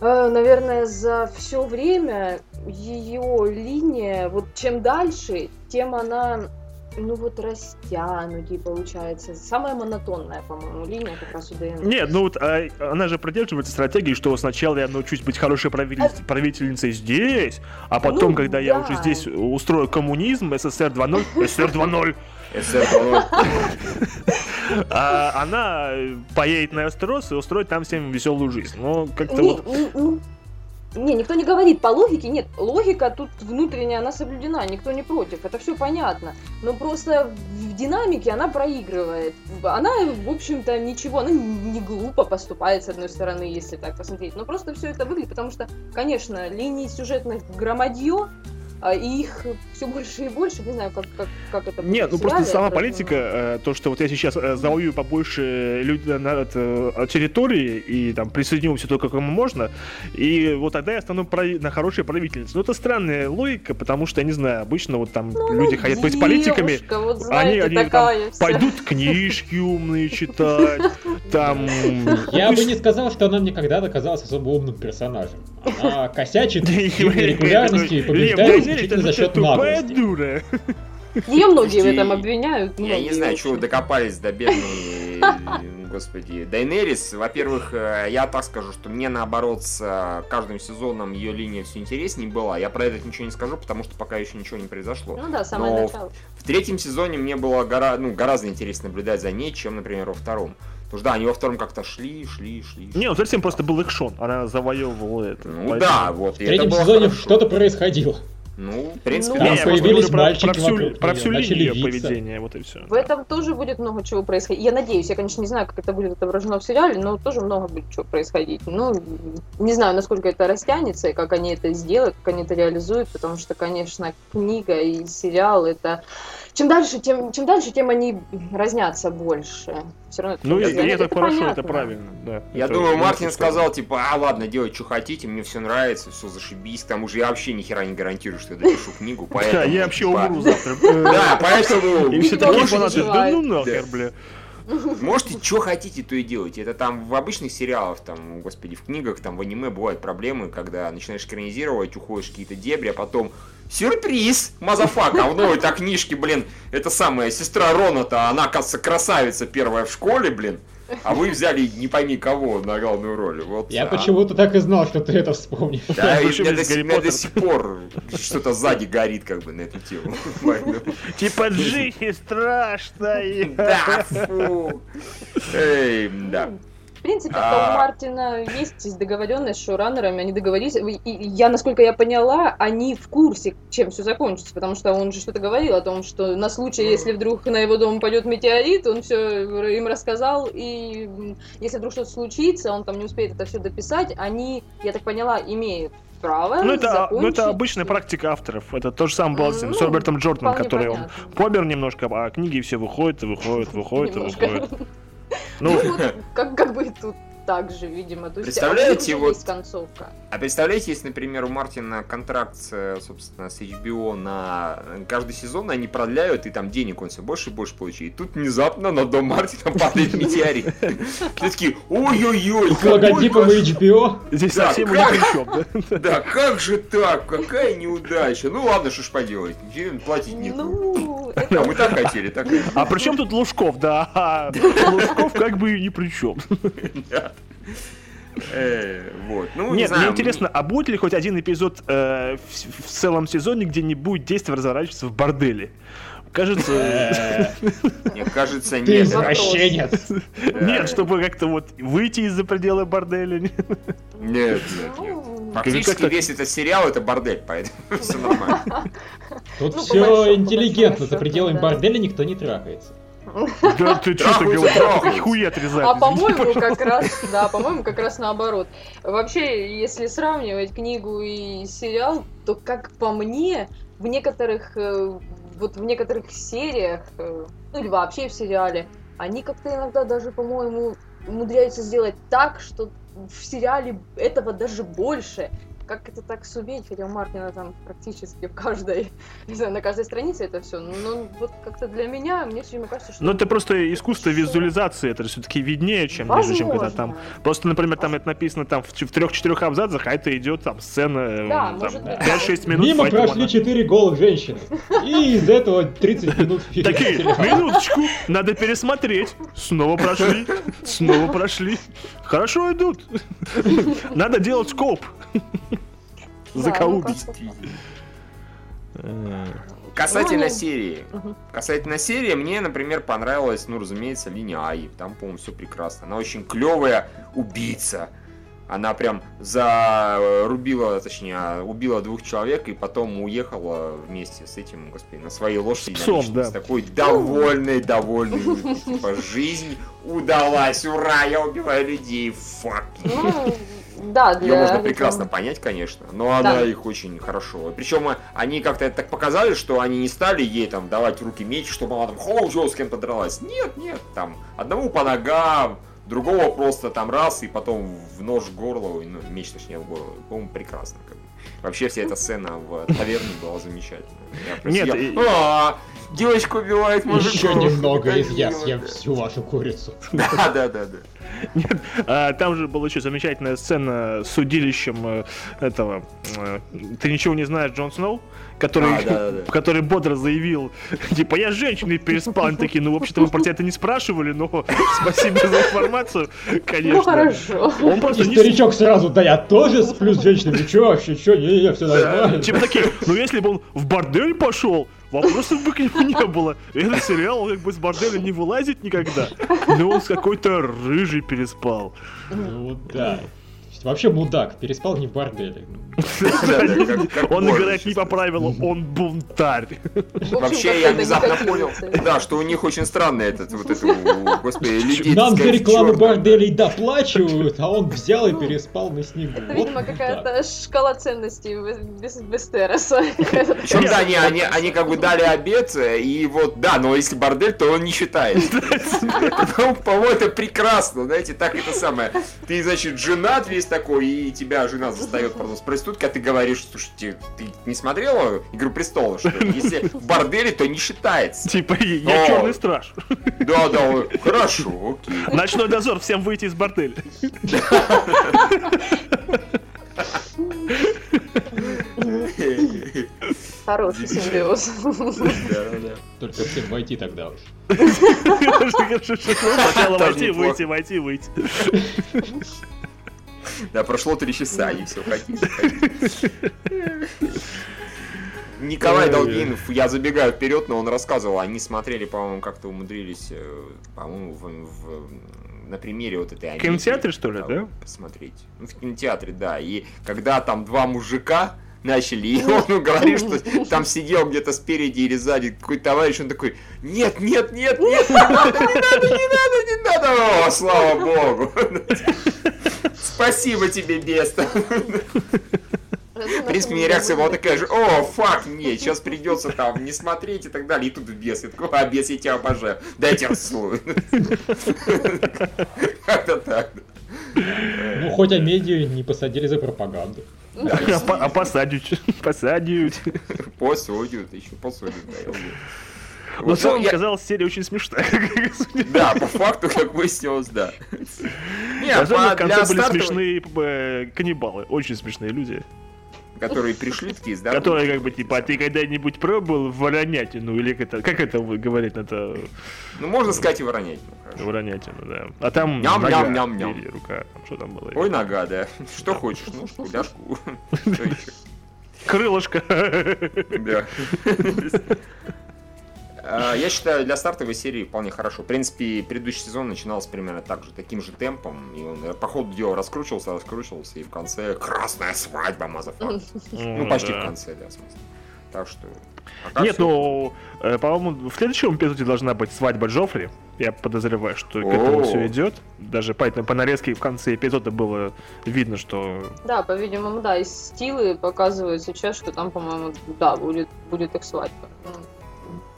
э, наверное, за все время ее линия, вот чем дальше, тем она, ну вот растянутей получается. Самая монотонная, по-моему, линия как раз у ДН. Нет, ну вот а, она же придерживается стратегии, что сначала я научусь быть хорошей правитель- правительницей здесь, а потом, Ну, когда я да. уже здесь устрою коммунизм, СССР 2.0, СССР 2.0, СР, а она поедет на Эстерос и устроит там всем веселую жизнь. Ну, как-то вот... не, никто не говорит по логике, нет, логика тут внутренняя, она соблюдена, никто не против, это все понятно. Но просто в динамике она проигрывает. Она, в общем-то, ничего, она не глупо поступает, с одной стороны, если так посмотреть. Но просто все это выглядит, потому что, конечно, линий сюжетных громадье, и их все больше и больше, не знаю, как, как, как это Нет, ну просто сама политика, э, то, что вот я сейчас э, завоюю побольше людей на э, территории и там присоединю все только кому можно, и вот тогда я стану на хорошей правительницей. Ну это странная логика, потому что, я не знаю, обычно вот там Ну, люди она хотят быть политиками, девушка, вот они, знаете, они там такая вся. пойдут книжки умные читать, там... Я бы не сказал, что она мне когда-то казалась особо умным персонажем. Она косячит регулярностью и побеждает исключительно за счет наглости. Ее многие в этом обвиняют. Я не знаю, в чего докопались до бедной, господи, Дайнерис. Во-первых, э, я так скажу, что мне наоборот с э, каждым сезоном ее линия все интереснее была. Я про это ничего не скажу, потому что пока еще ничего не произошло. Ну да, самое Но начало. В третьем сезоне мне было гора- ну, гораздо интереснее наблюдать за ней, чем, например, во втором. Потому что да, они во втором как-то шли, шли, шли. Не, ну совсем просто был экшон, она завоевывала это. Ну поэтому- да, вот. В третьем сезоне что-то происходило. Ну, в принципе, Ну, да. Я появились говорю мальчики про, про всю, вокруг про всю линию виться. поведения, вот и все. В этом тоже будет много чего происходить. Я надеюсь, я, конечно, не знаю, как это будет отображено в сериале, но тоже много будет чего происходить. Ну, не знаю, насколько это растянется и как они это сделают, как они это реализуют, потому что, конечно, книга и сериал это чем дальше, тем чем дальше, тем они разнятся больше. Все равно Ну и, и это, это, хорошо, это понятно. правильно. Да, Я Это- думаю, это Мартин сказал, типа, а ладно, делать, что хотите, мне все нравится, все зашибись. К тому же я вообще ни хера не гарантирую, что я допишу книгу, Да, поэтому... я вообще типа, умру завтра. Да, поэтому... И все такие фанаты, да ну нахер, Да. бля. Можете, что хотите, то и делайте. Это там в обычных сериалах, там, господи, в книгах, там, в аниме бывают проблемы, когда начинаешь экранизировать, уходишь в какие-то дебри, а потом сюрприз, мазафак, а в новой-то книжке, блин, это самая сестра Рона-то, она, кажется, красавица первая в школе, блин, а вы взяли не пойми кого на главную роль. Вот, Я а. почему-то так и знал, что ты это вспомнишь. Да, и у меня, до, меня до сих пор что-то сзади горит как бы на эту тему. Типа жизнь страшная. Да, фу. Эй, да. В принципе, А. у Мартина есть договоренность с шоураннерами, они договорились. И я, насколько я поняла, они в курсе, чем все закончится, потому что он же что-то говорил о том, что на случай, если вдруг на его дом пойдет метеорит, он все им рассказал, и если вдруг что-то случится, он там не успеет это все дописать, они, я так поняла, имеют право Ну это, ну, закончить. это обычная практика авторов. Это то же самое было с Ну, с Робертом Джорданом, который он понятно. помер немножко, а книги все выходят и выходят, выходят и выходят. Ну, Ну, вот, как, как бы тут так же, видимо. То есть, Представляете, а уже вот- есть концовка. А представляете, если, например, у Мартина контракт, с, собственно, с HBO на каждый сезон они продляют, и там денег он все больше и больше получает. И тут внезапно на дом Мартина падает метеорит. Все такие, ой-ой-ой, С логотипом HBO. здесь совсем чем, да? как же так? Какая неудача. Ну ладно, что ж поделать. Платить не Ну, А это мы так хотели, так и- А при чем тут Лужков, да? Лужков как бы ни при чем. Да. Э, Вот, ну не Нет, знаю. мне интересно, а будет ли хоть один эпизод э, в, в целом сезоне, где не будет действие разворачиваться в борделе? Кажется, Э, Мне кажется, нет. извращенец. Да. нет, чтобы как-то вот выйти из-за пределы борделя. Нет, нет, нет. Ну, Фактически Как-то- весь этот сериал это бордель, поэтому все нормально. Тут Ну, все интеллигентно, за пределами борделя никто не трахается. Да ты что ты говоришь? Хуй отрезают. А по-моему, как раз, да, по-моему, как раз наоборот. Вообще, если сравнивать книгу и сериал, то, как по мне, в некоторых, э, вот в некоторых сериях, э, ну или вообще в сериале, они как-то иногда даже, по-моему, умудряются сделать так, что в сериале этого даже больше. Как это так суметь, хотя у Мартина там практически в каждой, не знаю, на каждой странице это все. Но вот как-то для меня, мне все время кажется, что... Ну это просто искусство визуализации, это все-таки виднее, чем нежели, чем когда там. Возможно. Просто, например, там это написано там в, трех-четырех абзацах, а это идет там сцена э, Да, там, может быть. 5-6 минут. Мимо прошли она- 4 голых женщины. И из этого 30 минут фильма. Такие, минуточку, надо пересмотреть. Снова прошли, снова прошли. Хорошо идут. Надо делать скоп. Да, Закоубить. ну, как-то Касательно Ну, серии. Мгм. Касательно серии, мне, например, понравилась, ну, разумеется, линия Аи. Там, по-моему, все прекрасно. Она очень клевая убийца. Она прям зарубила, точнее, убила двух человек и потом уехала вместе с этим, господи, на своей лошади. С псом, да. С такой довольной, довольной. Типа, жизнь удалась, ура, я убиваю людей, фак. Да, для... Ее можно прекрасно понять, конечно, но она Да. их очень хорошо. Причем э, они как-то это так показали, что они не стали ей там давать в руки меч, чтобы она там хоу с кем-то дралась. Нет, нет, там одному по ногам, другого просто там раз и потом в нож в горло, ну, меч точнее в горло. По-моему, прекрасно. Как бы. Вообще вся эта сцена в таверне была замечательная. Я прям Нет, и- «А, девочка убивает мужиков. Еще немного, и я съем мило». всю вашу курицу. Да, да, да, да. Нет, а, там же была еще замечательная сцена с судилищем э, этого. э, Ты ничего не знаешь, Джон Сноу? Который, А, да, да, да. который бодро заявил, типа, я с женщиной переспал. Они такие, ну, вообще-то мы про тебя это не спрашивали, но спасибо за информацию, конечно. Ну, хорошо. Он просто И не... старичок сразу, да я тоже сплю с женщинами, чё вообще, чё, не, не, все нормально. Типа такие, ну если бы он в бордель пошел, вопросов бы к нему не было. Этот сериал он как бы с борделя не вылазит никогда. Но он с какой-то рыжий переспал. Ну да. Вообще мудак, переспал не в борделе. Он играет не по правилам, он бунтарь. Вообще, я внезапно понял, да, что у них очень странно этот, вот это, господи, людей... Нам за рекламу борделей доплачивают, а он взял и переспал на снегу. Это, видимо, какая-то шкала ценностей Вестероса. Причем, да, они, они, они как бы дали обед, и вот, да, но если бордель, то он не считается. Ну, по-моему, это прекрасно, знаете, так это самое. Ты, значит, женат весь такой, и тебя жена застает, правда, с проституткой, а ты говоришь, слушайте, ты не смотрела «Игру престолов», что ли? Если в борделе, то не считается. Типа, я черный страж. Да, да, хорошо, окей. Ночной дозор, всем выйти из борделя. Хороший симбиоз. Только всем войти тогда уж. Сначала войти, выйти, войти, выйти. Да, прошло три часа, и все, хотите. Николай Долгинов, я забегаю вперед, но он рассказывал, они смотрели, по-моему, как-то умудрились, э, по-моему, в, в, на примере вот этой... В кинотеатре, что ли, да? Посмотреть. Ну, в кинотеатре, да. И когда там два мужика начали, и он говорит, что там сидел где-то спереди или сзади какой-то товарищ, он такой, нет, нет, нет, нет, не надо, не надо, не надо, не надо, о, слава богу. Спасибо тебе, Беста. В принципе, мне реакция была такая же, о, фак, нет, сейчас придется там не смотреть и так далее. И тут бес, я такой, а, бес, я тебя обожаю, дайте расслую. Как-то так. Ну, хоть а медиа не посадили за пропаганду. А посадят, посадят. Посадят, еще посадят, да, но в целом, казалось, серия очень смешная. Да, по факту, как выяснилось, да. Даже в конце были смешные каннибалы, очень смешные люди. Которые пришли такие, да? Которые как бы типа, а ты когда-нибудь пробовал воронятину? Или как это, как это говорить? Это... Ну, можно сказать и воронятину. Воронятину, да. А там ням, нога ням, ням, ням. или рука, что там было? Ой, нога, да. Что хочешь, ножку, ляжку. Крылышко. Да. А, я считаю, для стартовой серии вполне хорошо. В принципе, предыдущий сезон начинался примерно так же, таким же темпом. И он э, по ходу дела раскручивался, раскручивался, и в конце красная свадьба, мазафак. Ну, почти в конце, да, в смысле. Так что... Нет, ну, э, по-моему, в следующем эпизоде должна быть свадьба Джоффри. Я подозреваю, что к этому все идет. Даже поэтому по нарезке в конце эпизода было видно, что... Да, по-видимому, да, из стилы показывают сейчас, что там, по-моему, да, будет, будет их свадьба.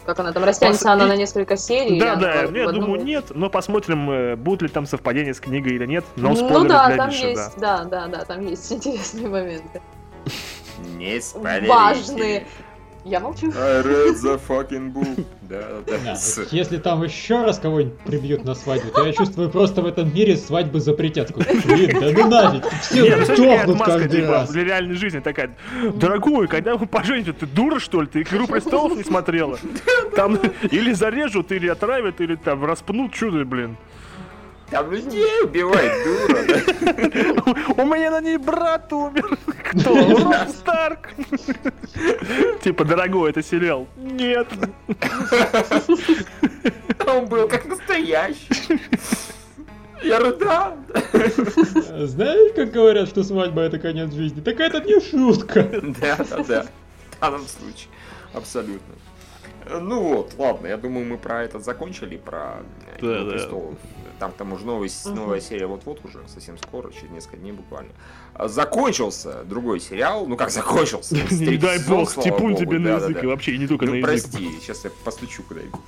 Ну, как она там растянется, она на несколько серий. Да, да, я думаю, нет, но посмотрим, э, будет ли там совпадение с книгой или нет. Но ну да, там есть, да, да, да, там есть интересные моменты. Не спойлерите. Важные. Я молчу. I read the fucking book. Да, да. да. Если там еще раз кого-нибудь прибьют на свадьбу, то я чувствую, просто в этом мире свадьбы запретят. Блин, да ну нафиг, все Нет, сдохнут каждый типа, раз. Для реальной жизни такая, дорогой, когда вы поженитесь, ты дура что ли? Ты «Игру престолов» не смотрела? Там или зарежут, или отравят, или там распнут, чудо, блин. Там людей убивает, дура? У меня на ней брат умер. Кто? Роб Старк. Типа, дорогой, это сериал. Нет. Он был как настоящий. Я рыдал. Знаешь, как говорят, что свадьба это конец жизни? Так это не шутка. Да, да, да. В данном случае. Абсолютно. Ну вот, ладно, я думаю, мы про это закончили, про да, да. престолов. Там к тому же новый, uh-huh. новая серия вот-вот уже, совсем скоро, через несколько дней буквально. А, закончился другой сериал, ну как закончился? Не дай бог, степун тебе на язык, вообще не только на ну, язык. прости, сейчас я постучу куда-нибудь.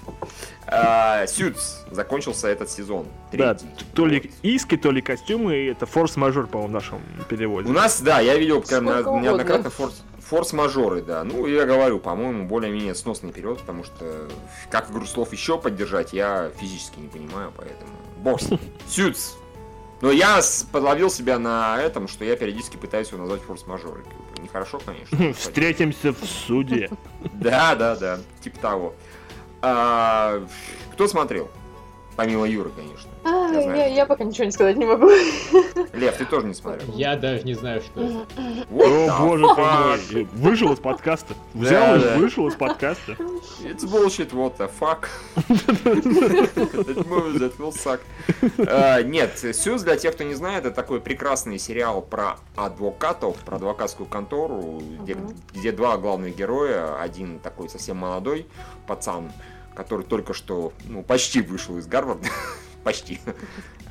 А, Сюдс, закончился этот сезон. Да, то ли иски, то ли костюмы, и это форс-мажор, по-моему, в нашем переводе. У нас, да, я видел неоднократно форс Форс-мажоры, да. Ну, я говорю, по-моему, более-менее сносный период, потому что как игру слов еще поддержать, я физически не понимаю, поэтому... Бокс. Сюдс. Но я подловил себя на этом, что я периодически пытаюсь его назвать форс-мажорой. Нехорошо, конечно. Встретимся в суде. Да, да, да. Типа того. А, кто смотрел? Помимо Юры, конечно. А, Я знаю. я, я пока ничего не сказать не могу. Лев, ты тоже не смотрел? Я даже не знаю, что это. О, боже ты мой. Вышел из подкаста. Взял и вышел из подкаста. It's bullshit, what the fuck. That movie that will suck. Нет, Сюз, для тех, кто не знает, это такой прекрасный сериал про адвокатов, про адвокатскую контору, где два главных героя, один такой совсем молодой пацан, который только что, ну, почти вышел из Гарварда, почти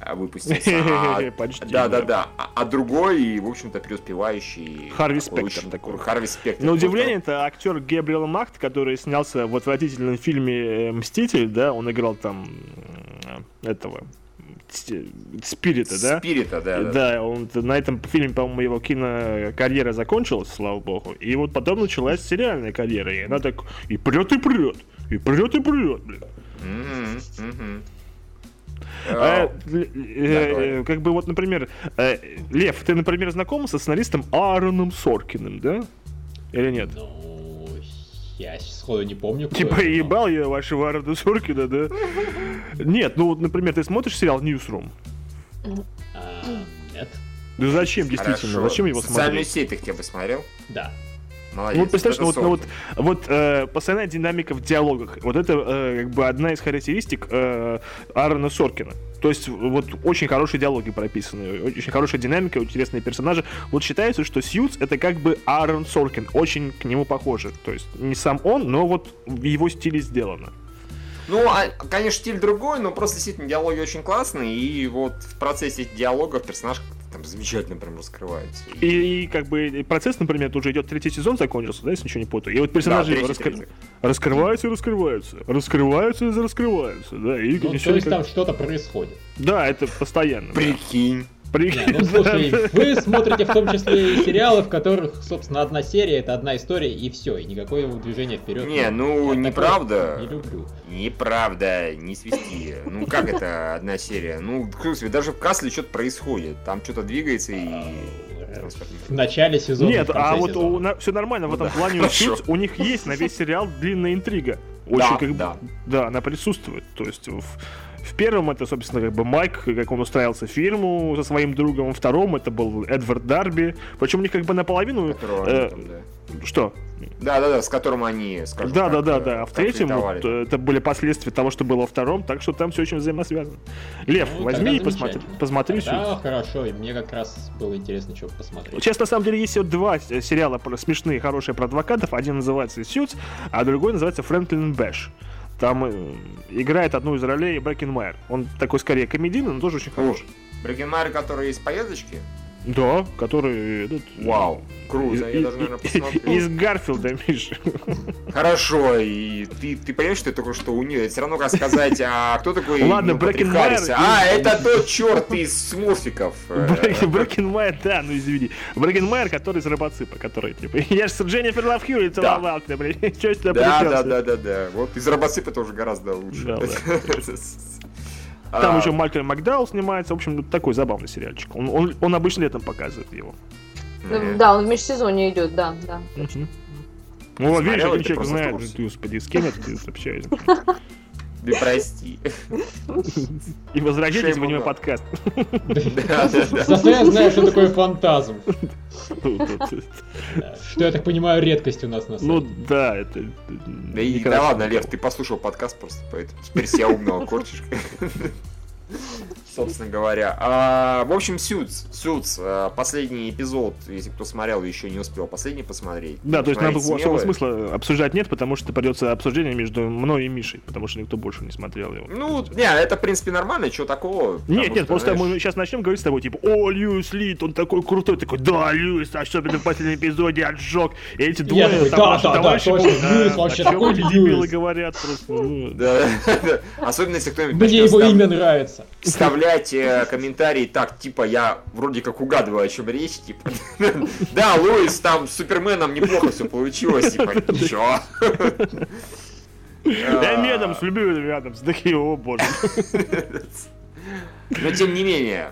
а, выпустился. А, Почти. Да, да, да. А, а другой, в общем-то, преуспевающий. Харви Спектр такой. Харви Спектр. На удивление, это актер Габриэл Макт, который снялся в отвратительном фильме э, «Мститель», да, он играл там э, этого Спирита, да? Спирита, да. да. Да, он на этом фильме, по-моему, его кинокарьера закончилась, слава богу. И вот потом началась сериальная карьера. И она так и прет, и прет, и прет, и прет, блин. А, Э, э, э, как бы вот, например, э, Лев, ты, например, знаком со сценаристом Аароном Соркиным, да? Или нет? Ну, я сходу не помню. Типа, это, но- ебал я вашего Аарона Соркина, да? Нет, ну вот, например, ты смотришь сериал Newsroom? А, Нет. Да зачем, действительно, зачем его Социальную смотреть? сеть ты хотя бы смотрел? Да. Молодец. Вот представляешь, ну, вот, ну, вот, вот э, постоянная динамика в диалогах. Вот это э, как бы одна из характеристик э, Аарона Соркина. То есть вот очень хорошие диалоги прописаны, очень хорошая динамика, интересные персонажи. Вот считается, что Сьюз это как бы Аарон Соркин, очень к нему похоже. То есть не сам он, но вот в его стиле сделано. Ну, а, конечно, стиль другой, но просто действительно диалоги очень классные, и вот в процессе этих диалогов персонаж как-то там замечательно прям раскрывается. И, и как бы процесс, например, тут уже идет третий сезон закончился, да, если ничего не путаю. И вот персонажи раскры- третий. раскрываются и раскрываются, раскрываются и раскрываются, да. И Ну, то есть как- там что-то происходит. Да, это постоянно. да. Прикинь. Ну слушай, вы смотрите в том числе и сериалы, в которых, собственно, одна серия, это одна история, и все, и никакого движения вперед. Не, ну, я неправда. Не люблю. Неправда, не свисти. Ну как это одна серия? Ну, слушай, даже в Касле что-то происходит. Там что-то двигается и... В начале сезона. Нет, а вот сезона. все нормально, в Ну этом да, плане у. Suits, у них есть на весь сериал длинная интрига. Очень Да, как да. да, она присутствует. То есть в, в первом это, собственно, как бы Майк, как он устраивался в фирму со своим другом, во втором это был Эдвард Дарби. Причем у них как бы наполовину... Э, там, да. что? Да, да, да, с которым они, скажем Да, да, так, да, э, да. А в третьем вот, э, это были последствия того, что было во втором, так что там все очень взаимосвязано. Лев, Ну, возьми и тогда посмотри, посмотри Да, Suits. хорошо, и мне как раз было интересно, что посмотреть. Сейчас на самом деле есть вот два э, сериала про смешные, хорошие про адвокатов. Один называется Suits, а другой называется Franklin & Bash. Там э, играет одну из ролей Брекин Майер. Он такой скорее комедийный, но тоже очень хороший. Брекин Майер, который из поездочки? Да, который... этот, Вау, круто, из- я даже, наверное, из- посмотрю. Из Гарфилда, Миша. Хорошо, и ты, ты понимаешь, что это только что у нее? Это все равно как сказать, а кто такой Ладно, Харрис? и- А, это тот черт из смурфиков. Э, Брекин Майер, да, ну извини. Брекин Майер, который из Робоципа, который, типа, я же с Дженнифер Лав Хьюи целовался, блин, что сюда Да, припёрся?» да, да, да, да. Вот из Робоципа тоже гораздо лучше. А, Там еще Майкл Макдауэлл снимается. В общем, ну, такой забавный сериальчик. Он, он, он обычно летом показывает его. э, Да, он в межсезонье идет, да, да. Мгм. Ну, видишь, один человек знает, господи, с кем ты общаешься. Да прости. И возвращайтесь в аниме подкаст. Да, да, да. Зато я знаю, что такое фантазм. Что, я так понимаю, редкость у нас на Ну да, это... Да и да ладно, Лев, ты послушал подкаст просто, поэтому теперь себя умного корчишь. Собственно говоря. А, в общем, Сюц. Сюц. а, Последний эпизод, если кто смотрел, еще не успел последний посмотреть. Да, то есть нам особого смысла обсуждать нет, потому что придется обсуждение между мной и Мишей, потому что никто больше не смотрел его. Ну, не, это, в принципе, нормально, что такого. Нет, нет, что, просто знаешь, мы сейчас начнем говорить с тобой, типа, о, Льюис Лит, он такой крутой, такой, да, Льюис, особенно в последнем эпизоде отжег. И эти двое, такой, там да, да, да, товарищи, да, Льюис о вообще такой Льюис. говорят просто. ну. Да, да. Особенно, если кто-нибудь Мне его имя нравится. Вставлять э, комментарии так, типа, я вроде как угадываю, о чем речь, типа. Да, Луис, там с Суперменом неплохо все получилось, типа, ничего. Я Адамс, люблю Эми Адамс, такие, о боже. Но тем не менее,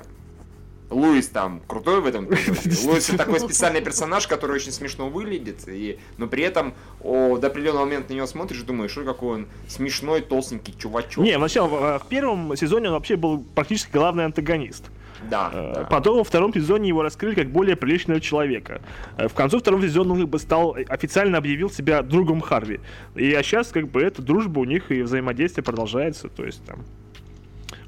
Луис там крутой в этом. Луис такой специальный персонаж, который очень смешно выглядит, и, но при этом о, до определенного момента на него смотришь и думаешь, что какой он смешной, толстенький чувачок. Не, вначале в, в первом сезоне он вообще был практически главный антагонист. Да, Э, да. Потом во втором сезоне его раскрыли как более приличного человека. Э, В конце второго сезона он как бы стал э, официально объявил себя другом Харви. И а сейчас как бы эта дружба у них и взаимодействие продолжается. То есть там.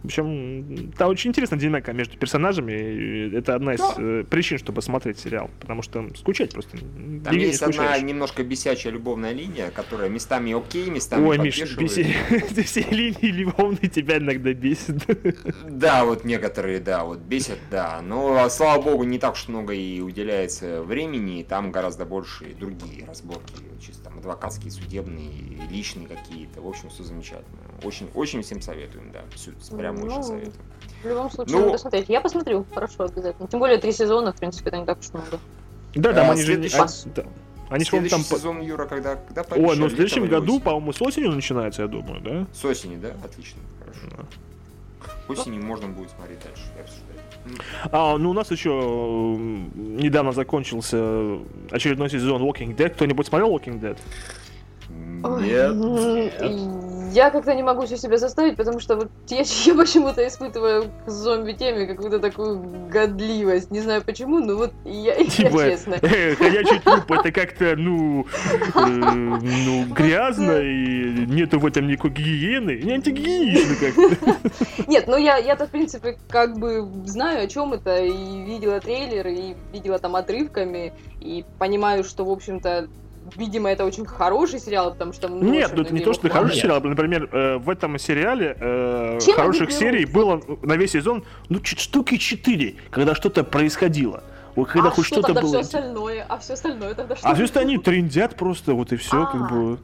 В общем, там очень интересная динамика между персонажами. Это одна из э, причин, чтобы смотреть сериал. Потому что скучать просто. Там не есть одна скучаешь. немножко бесячая любовная линия, которая местами окей, местами Ой, Миш, беси- все линии любовные тебя иногда бесит. Да, вот некоторые, да, вот бесят, да. Но, слава богу, не так уж много и уделяется времени, и там гораздо больше и другие разборки, чисто там адвокатские, судебные, личные какие-то. В общем, все замечательно. Очень, очень всем советуем, да. Прям Ну, очень советуем. В любом случае, Ну- надо смотреть. Я посмотрю, хорошо, обязательно. Тем более три сезона, в принципе, это не так уж много. Да, там А, они же... они- да. Они же, там... сезон, Юра, когда, когда Ой, пообещали? ну в следующем году, по-моему, с осенью начинается, я думаю, да? С осени, да? Отлично, хорошо. Осенью можно будет смотреть дальше и обсуждать. А, ну у нас еще недавно закончился очередной сезон Walking Dead. Кто-нибудь смотрел Walking Dead? Нет. Я как-то не могу все себя заставить, потому что вот я, я почему-то испытываю к зомби-теме какую-то такую годливость. Не знаю почему, но вот я, я Типа, честно. э, ходячий труп, это как-то, ну, э, ну, грязно, и нету в этом никакой гигиены. Не антигигиенично как-то. Нет, ну я, я-то, в принципе, как бы знаю, о чем это, и видела трейлер, и видела там отрывками, и понимаю, что, в общем-то, видимо, это очень хороший сериал, потому что Нет, ну это не то, что хороший сериал. Например, э, в этом сериале э, Чем они хороших серий было на весь сезон, ну, штуки четыре, когда что-то происходило. Вот когда а хоть что что-то было. все остальное? А все остальное тогда что? А все остальные трендят просто, вот и все, А. как бы.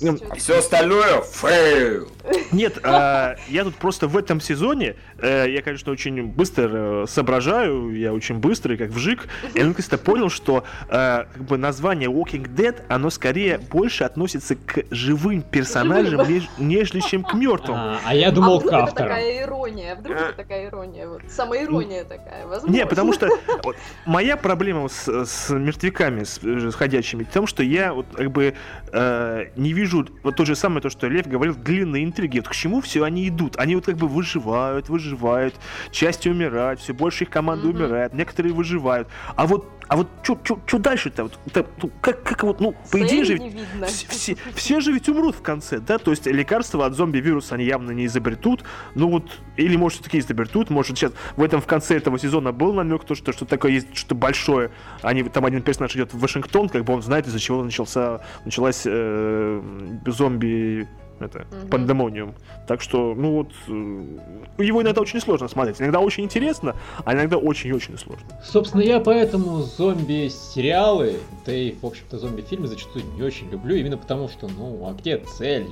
Ну, Все остальное fail. Нет, а, я тут просто в этом сезоне, я, конечно, очень быстро э, соображаю, я очень быстрый, как вжик. Я наконец-то понял, что э, как бы название Walking Dead, оно скорее больше относится к живым персонажам, Живым. неж- нежели чем к мертвым. А, а я а думал вдруг к это авторам. такая ирония? Вдруг это такая ирония? Вот самоирония такая, возможно. Не, потому что вот, моя проблема с, с мертвяками, с, э, с ходячими, в том, что я вот как бы э, не вижу вот то же самое, то, что Лев говорил, длинные интриги. Вот к чему все они идут? Они вот как бы выживают, выживают, части умирают, все больше их команды Мгм. умирает, некоторые выживают. А вот, а вот что дальше-то? Вот, ну, как, как вот, ну, по идее же... Все, все- все же ведь умрут в конце, да? То есть лекарства от зомби-вируса они явно не изобретут. Ну вот, или может все-таки изобретут. Может сейчас в этом в конце этого сезона был намек, то, что что такое есть что большое. Они, там один персонаж идет в Вашингтон, как бы он знает, из-за чего начался, началась э, зомби это, Мгм. пандемониум. Так что, ну вот, э, его иногда очень сложно смотреть. Иногда очень интересно, а иногда очень-очень сложно. Собственно, я поэтому зомби-сериалы, да и, в общем-то, зомби-фильмы зачастую не очень люблю, именно потому что, ну, а где цель?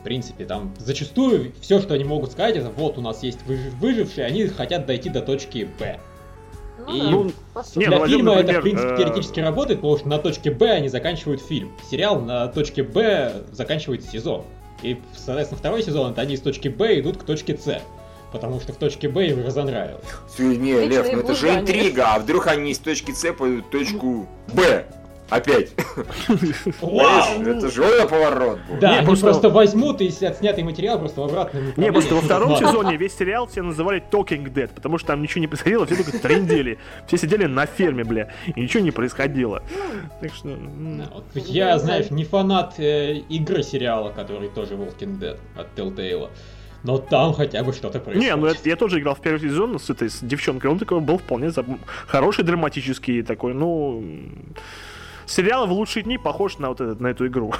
В принципе, там зачастую все, что они могут сказать, это вот у нас есть выж- выжившие, они хотят дойти до точки Б. Ну И- Ну, сути. не, Для ну, возьмем, фильма это, в например, принципе, э, теоретически работает, потому что на точке Б они заканчивают фильм. Сериал на точке Б заканчивает сезон. И, соответственно, второй сезон это они из точки Б идут к точке С. Потому что в точке Б им разонравилось. Не, Лев, ну это же интрига, а вдруг они из точки С пойдут в точку Б? Опять. Вау! Это же поворот был. Да, они просто- возьмут и отснятый материал просто в обратном Не, просто во втором сезоне весь сериал все называли Talking Dead, потому что там ничего не происходило, все только трендели. Все сидели на ферме, бля, и ничего не происходило. Так что... я, знаешь, не фанат э, игры сериала, который тоже Walking Dead от Telltale. Но там хотя бы что-то происходит. Не, ну это, я тоже играл в первый сезон с этой с девчонкой, он такой был вполне заб- хороший, драматический такой, ну... м, Сериал в лучшие дни похож на вот этот, на эту игру.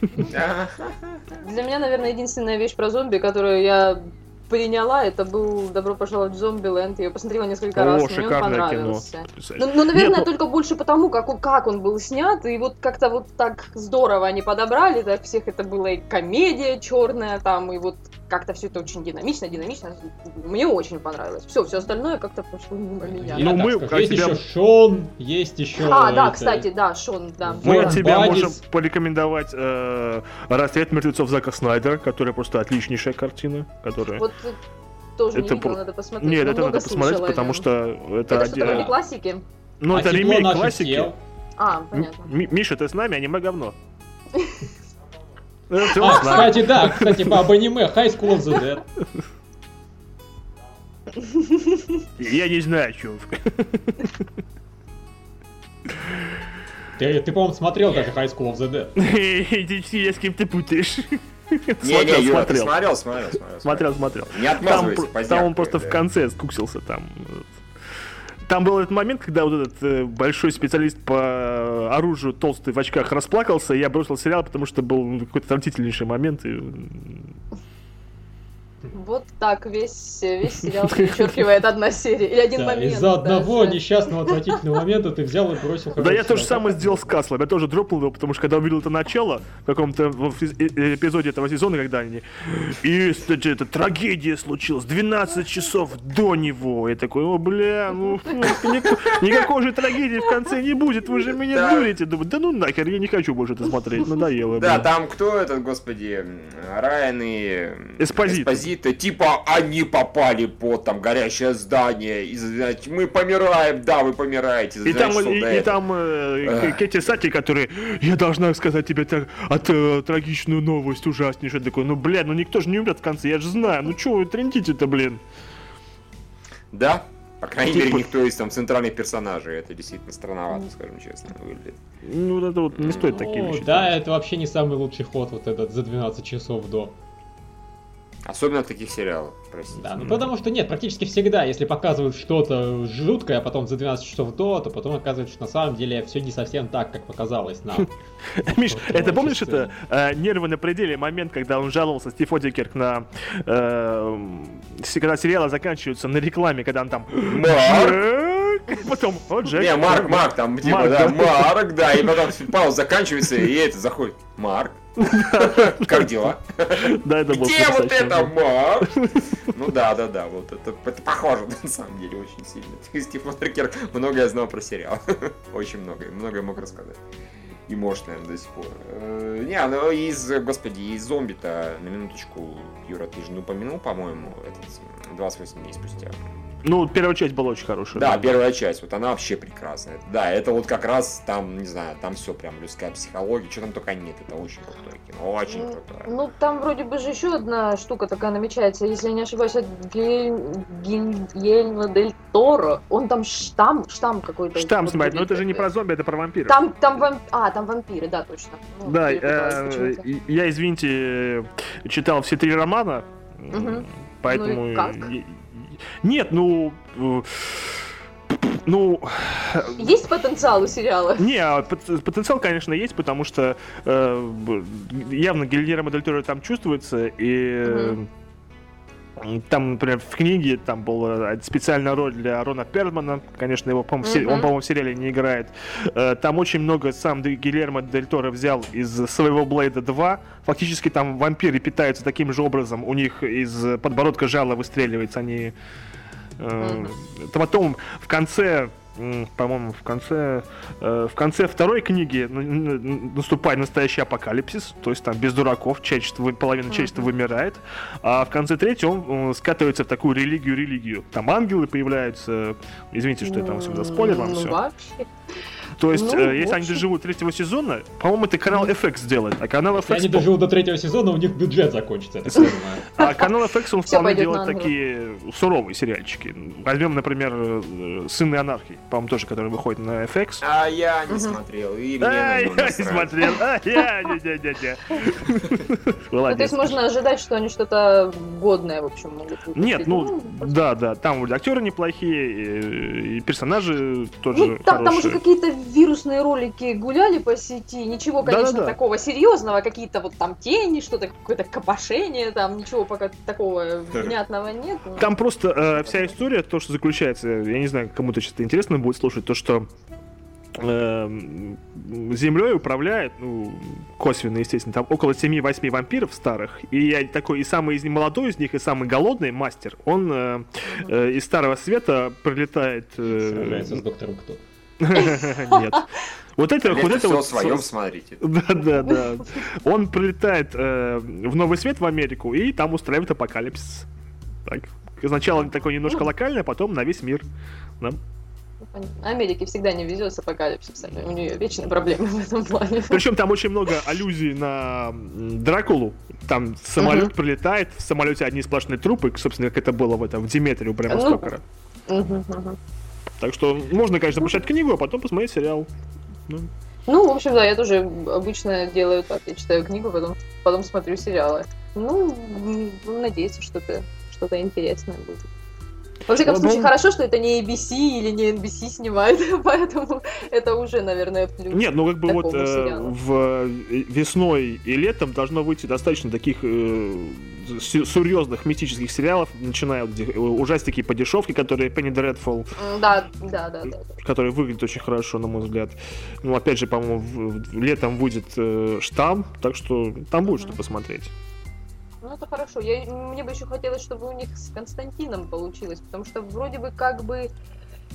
Для меня, наверное, единственная вещь про зомби, которую я приняла, это был «Добро пожаловать в Зомби-ленд». Я посмотрела несколько О, раз, мне он кино. понравился. Потрясающе. Ну, ну, наверное, Нет, ну- только больше потому, как он, как он был снят, и вот как-то вот так здорово они подобрали, так всех это было и комедия черная там, и вот как-то все это очень динамично, динамично. Мне очень понравилось. Все, все остальное как-то пошло мимо меня. Я Ну, мы скажу, от есть тебя- еще Шон, есть еще... А, да, это- кстати, да, Шон, да. Мы от тебя Бадис. можем порекомендовать э, «Рассвет мертвецов» Зака Снайдера, которая просто отличнейшая картина, которая... Вот э, тоже Это не видела, про- надо посмотреть. Нет, но это надо посмотреть, слышала потому что это... Это что-то вроде классики? Ну, А это ремейк классики. тел. А, М- понятно. Ми- Миша, ты с нами, аниме говно. А, кстати, да, кстати, по об аниме High School of the Dead. Я не знаю, что. Ты, ты, по-моему, смотрел даже High School of the Dead. Я с кем ты путаешь. Не-не, Смотрел, Юра, смотрел. смотрел, смотрел, смотрел. Смотрел, смотрел. Не Там, отмазывайся, там он просто в конце скуксился там. Там был этот момент, когда вот этот э, большой специалист по оружию толстый в очках расплакался, и я бросил сериал, потому что был ну, какой-то отвратительнейший момент. и, Вот так весь, весь сериал перечеркивает одна серия. Или один Да, момент. из-за одного даже. несчастного отвратительного момента ты взял и бросил Да я то же самое сделал с Каслом. Я тоже дропнул его, потому что когда увидел это начало в каком-то э- э- эпизоде этого сезона, когда они... И это трагедия случилась 12 часов до него. Я такой, о, бля, ну ник- никакой же трагедии в конце не будет, вы же меня дурите. Думаю, да ну нахер, я не хочу больше это смотреть, надоело. Да, там кто этот, господи, Райан и м, Эспозито, типа они попали под там горящее здание, и, значит, мы помираем, да, вы помираете. И там, значит, и, до и этого. там э, Кэти Сати, который, я должна сказать тебе так, от, э, трагичную новость ужаснейшую. Такой, ну, блядь, ну никто же не умрет в конце, я же знаю, ну чё вы трендите-то, блин? Да, по крайней Типа- мере, никто из там центральных персонажей, это действительно странновато, скажем честно, выглядит. Ну, вот это вот не стоит такие Ну, вещи. да, делать. это вообще не самый лучший ход, вот этот за 12 часов до. Особенно в таких сериалах, простите. Да, ну потому что нет, практически всегда, если показывают что-то жуткое, а потом за 12 часов до, то потом оказывается, что на самом деле все не совсем так, как показалось нам. Миш, это помнишь это э, нервы на пределе момент, когда он жаловался, Стив Одикерк, на э, когда сериалы заканчиваются на рекламе, когда он там потом, о, Джек. Не, Марк, Марк, там, типа, Марк, да, да. Марк, да, и потом пауза заканчивается, и это заходит. Марк, как дела? Да, это Где вот это. Марк? Ну да, да, да, вот это, это похоже на самом деле очень сильно. Стив Уотеркер многое знал про сериал. Очень многое, многое мог рассказать. И может, наверное, до сих пор. Э, Не, ну из, господи, из зомби-то, на минуточку, Юра, ты же не упомянул, по-моему, этот 28 дней спустя. Ну, первая часть была очень хорошая. Да, первая часть, вот она вообще прекрасная. Да, это вот как раз там, не знаю, там все прям людская психология, что там только нет, это очень крутое кино, очень Ну, крутое. Ну, там вроде бы же еще одна штука такая намечается, если я не ошибаюсь, от Гиль- Гильермо Дель Торо. Он там штамм, штамм какой-то. Штамм вот снимает, но это же не про зомби, это про вампиров. Там, там вамп... А, там вампиры, да, точно. Ну, Да, перепуталась э, я, извините, читал все три романа, поэтому... Ну и как? Нет, ну... э, Ну, Есть потенциал у сериала? не, а пот- потенциал, конечно, есть, потому что э, явно Гильермо Дель Торо там чувствуется, и э, там, например, в книге там была специальная роль для Рона Перлмана, конечно, его, по-моему, в се- он, по-моему, в сериале не играет. Э, Там очень много сам Гильермо Дель Торо взял из своего Блейда 2. Фактически там вампиры питаются таким же образом, у них из подбородка жало выстреливается, они... это Потом в конце по-моему, в конце, э, в конце второй книги наступает настоящий апокалипсис, то есть там без дураков, человечество, половина человечества вымирает, а в конце третьего он скатывается в такую религию-религию. Там ангелы появляются, извините, что я там всегда спойлер вам Ну, все. То есть, ну, э, если они доживут третьего сезона, по-моему, это канал FX делает, а канал Если они FX, доживут до третьего сезона, у них бюджет закончится, я так понимаю. а канал FX он вполне делает такие суровые сериальчики. Возьмем, например, э, «Сыны анархии», по-моему, тоже, который выходит на FX. А я не смотрел, А, я не смотрел. А, я, не, не, не, не. Ну, то есть можно ожидать, что они что-то годное, в общем, могут. Нет, ну, да, да, там вроде актеры неплохие, и, персонажи тоже Ну, там, уже хорошие. какие-то вирусные ролики гуляли по сети, ничего, конечно, Да-да-да. такого серьезного, какие-то вот там тени, что-то, какое-то копошение, там ничего пока такого внятного нет. Там просто э, вся история, то, что заключается, я не знаю, кому-то сейчас это интересно будет слушать, то, что эм, землей управляет, ну, косвенно, естественно, там около 7-8 вампиров старых, и я такой, и самый из молодой из них, и самый голодный мастер, он э, э, из Старого Света прилетает... э, Сражается с доктором Кто. Нет. Вот это, вот это вот... в своем смотрите. Да, да, да. Он прилетает э, в Новый Свет в Америку и там устраивает апокалипсис. Так, Сначала такое немножко локальное, потом на весь мир. Да. Ну. Америке всегда не везет с апокалипсисом. У нее вечные проблемы в этом плане. Причем там очень много аллюзий на Дракулу. Там самолет Мгм. прилетает, в самолете одни сплошные трупы, собственно, как это было в этом в Диметре у Брэма Ну, Стокера. Мгм, мгм. Так что можно, конечно, прочитать книгу, а потом посмотреть сериал. Ну, Ну, в общем, да, я тоже обычно делаю так. Я читаю книгу, потом, потом смотрю сериалы. Ну, будем надеяться, что что-то интересное будет. Во всяком Ну, случае, ну- хорошо, что это не ABC или не NBC снимает, поэтому это уже, наверное, плюс. Нет, ну как бы вот э, в э, весной и летом должно выйти достаточно таких э, серьезных мистических сериалов, начиная от де- ужастики по дешевке, которые Penny Dreadful, Да, да, да, да. да. который выглядит очень хорошо, на мой взгляд. Ну, опять же, по-моему, летом выйдет э, штамм, так что там будет что Мгм. посмотреть. Ну, это хорошо. Я, мне бы еще хотелось, чтобы у них с Константином получилось, потому что вроде бы как бы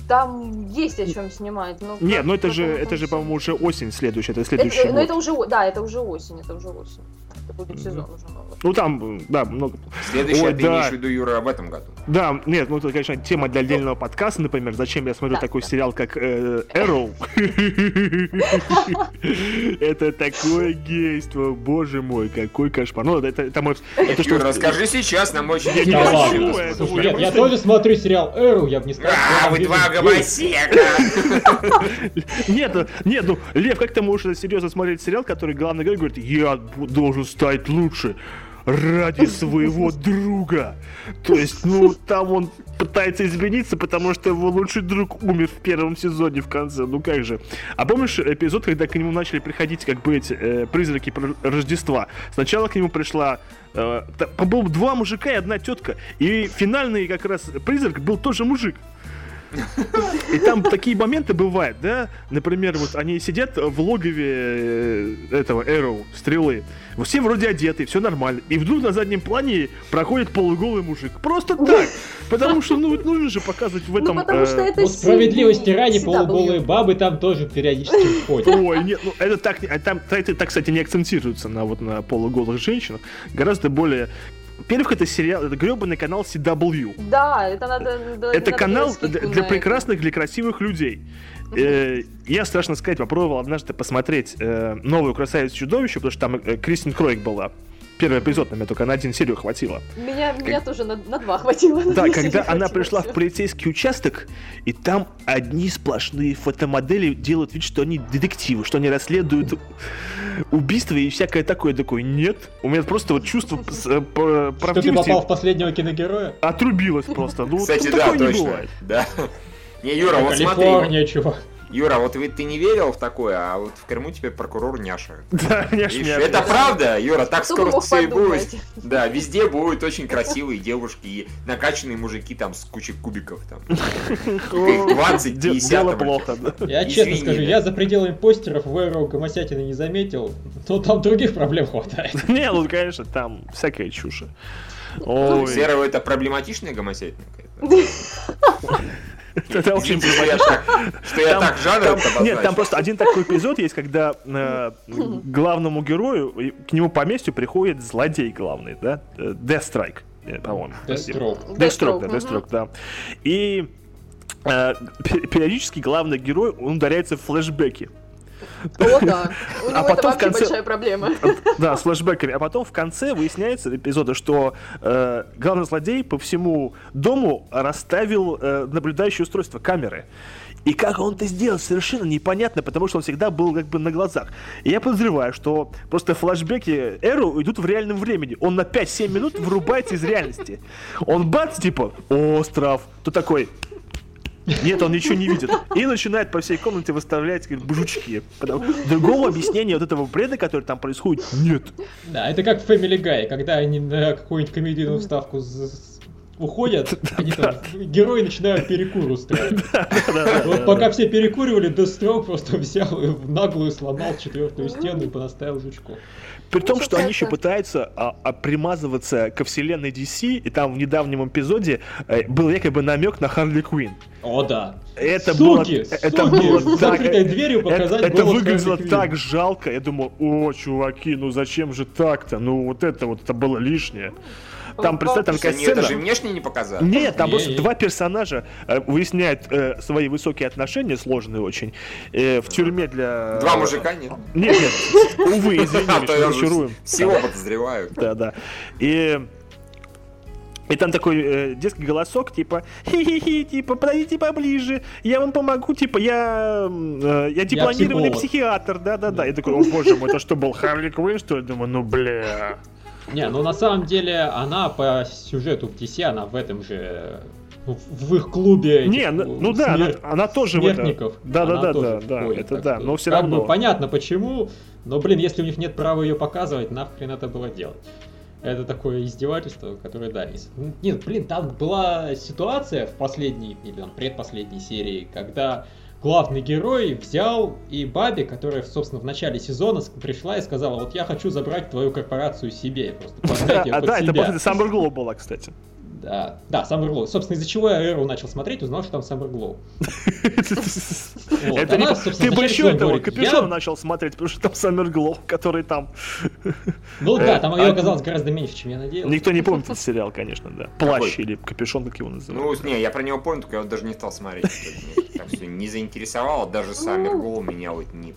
там есть о чем снимать. Но Нет, как- ну это же, это же, по-моему, уже осень следующая, это Это- следующий но год. это уже, да, это уже осень, это уже осень. Это будет сезон уже новый. Ну там, да, много. Следующее Ой, ты да. имеешь в виду, Юра, в этом году. Да, нет, ну это, конечно, тема для отдельного подкаста, например, зачем я смотрю Да, такой да. сериал, как э, Arrow. Это такое гейство, боже мой, какой кошмар. Ну, это, это мой... Юра, расскажи сейчас, нам очень интересно. я тоже смотрю сериал Эру, я бы не сказал. А, вы два гомосека! Нет, ну, нет, ну, Лев, как ты можешь серьезно смотреть сериал, который главный герой говорит, я должен стать лучше ради своего друга. То есть, ну, там он пытается измениться, потому что его лучший друг умер в первом сезоне в конце. Ну как же. А помнишь эпизод, когда к нему начали приходить как бы эти э, призраки Рождества? Сначала к нему пришла э, та- по-моему, два мужика и одна тетка. И финальный как раз призрак был тоже мужик. И там такие моменты бывают, да? Например, вот они сидят в логове э, этого Arrow, стрелы. Все вроде одеты, все нормально. И вдруг на заднем плане проходит полуголый мужик. Просто так. Потому что, ну, нужно же показывать в этом... ну, потому что э, это Ну, справедливости ради, полуголые бабы там тоже периодически входят. Ой, нет, ну это так, а там, это так, кстати, не акцентируется на вот на полуголых женщинах. Гораздо более... Во-первых, это сериал, это гребаный канал CW. Да, это надо... Это надо канал для, для это. прекрасных, для красивых людей. Э, я, страшно сказать, попробовал однажды посмотреть э, новую красавицу чудовище, потому что там э, Кристин Кроик была. Первый эпизод на меня только на один серию хватило. Меня, меня тоже на, на два хватило. на Да, когда она хватило пришла всё. в полицейский участок, и там одни сплошные фотомодели делают вид, что они детективы, что они расследуют убийства и всякое такое. Я Такой, нет. У меня просто вот чувство с- э, п- Что ты правдивости попал в последнего киногероя? отрубилось просто. Ну, Кстати, да, такое не точно. бывает. Да. Не, Юра, вот смотри, чувак. Юра, вот ты не верил в такое, а вот в Крыму теперь прокурор няша. Да, конечно. Это правда, Юра, так Кто скоро все и будет. Да, везде будут очень красивые девушки и накачанные мужики там с кучей кубиков там. О, 20, де- 50 Дело плохо, да. Я честно скажу, я за пределами постеров в Эру гомосятины не заметил, но там других проблем хватает. Не, ну, конечно, там всякая чушь. Серого это проблематичная гомосятина какая-то? это очень Извините, что я так, жанр нет, там просто один такой эпизод есть, когда э, главному герою, к нему по местью приходит злодей главный, да, э, Deathstrike, э, по-моему. Deathstroke. Deathstroke, да. Deathstroke, да. И э, пе- периодически главный герой, он ударяется в флешбеки. О, да. У него А потом это в конце- большая проблема. Да, с флешбеками. А потом в конце выясняется эпизода, что э, главный злодей по всему дому расставил э, наблюдающее устройство камеры. И как он это сделал, совершенно непонятно, потому что он всегда был как бы на глазах. И я подозреваю, что просто флешбеки Эру идут в реальном времени. Он на 5-7 минут вырубается из реальности. Он бац, типа, остров. То такой, нет, он ничего не видит. И начинает по всей комнате выставлять бы, жучки. Потому- Другого объяснения вот этого бреда, который там происходит, нет. Да, это как в Family Guy, когда они на какую-нибудь комедийную вставку уходят, они там, герои начинают перекур устраивать. Вот пока все перекуривали, Deathstroke просто взял и в наглую сломал четвертую стену и понаставил жучков. При том, что они еще пытаются а, а, примазываться ко вселенной DC, и там в недавнем эпизоде э, был якобы намек на Харли Квинн. О, да. Это суки, было, суки, это с было так, закрытой э, дверью показать это, это выглядело так жалко. Я думал, о, чуваки, ну зачем же так-то? Ну вот это вот, это было лишнее. Там, представь, там такая они ее даже сцена. внешне не показали? Нет, там просто два персонажа э, выясняют э, свои высокие отношения, сложные очень, э, в тюрьме для... Два мужика нет. Нет, нет, увы, извини, А я всего подозреваю. Да, да. И и там такой э, детский голосок, типа, хи-хи-хи, типа, подойдите поближе, я вам помогу, типа, я, э, я дипломированный психолог. психиатр, да-да-да. Я такой, о боже мой, это что был, Харли Квинн, что ли? Думаю, ну, бля. Не, ну на самом деле она по сюжету DC, она в этом же в, в их клубе. этих, Не, ну, ну да, она, смер- она тоже смертников. Да, да, она да, тоже да, да, входит, это да, но все как равно. бы понятно почему, но, блин, если у них нет права ее показывать, нахрен это было делать. Это такое издевательство, которое, да, не с- Нет, блин, там была ситуация в последней, или там предпоследней серии, когда главный герой взял и Баби, которая, собственно, в начале сезона пришла и сказала, вот я хочу забрать твою корпорацию себе, просто А, да, это Summer Glow была, кстати. Да, да, Summer Glow. Собственно, из-за чего я Эру начал смотреть, узнал, что там Summer Glow. Это не... Ты бы еще этого капюшона «Я- начал смотреть, потому что там Summer Glow, который там... Ну да, там ее а- оказалось гораздо меньше, чем я надеялся. Никто не помнит этот сериал, конечно, да. Плащ или капюшон, как его Ну, называют. не, я про него помню, только я вот даже не стал смотреть. Меня Там все не заинтересовало, даже Саммер Гол меня вот не...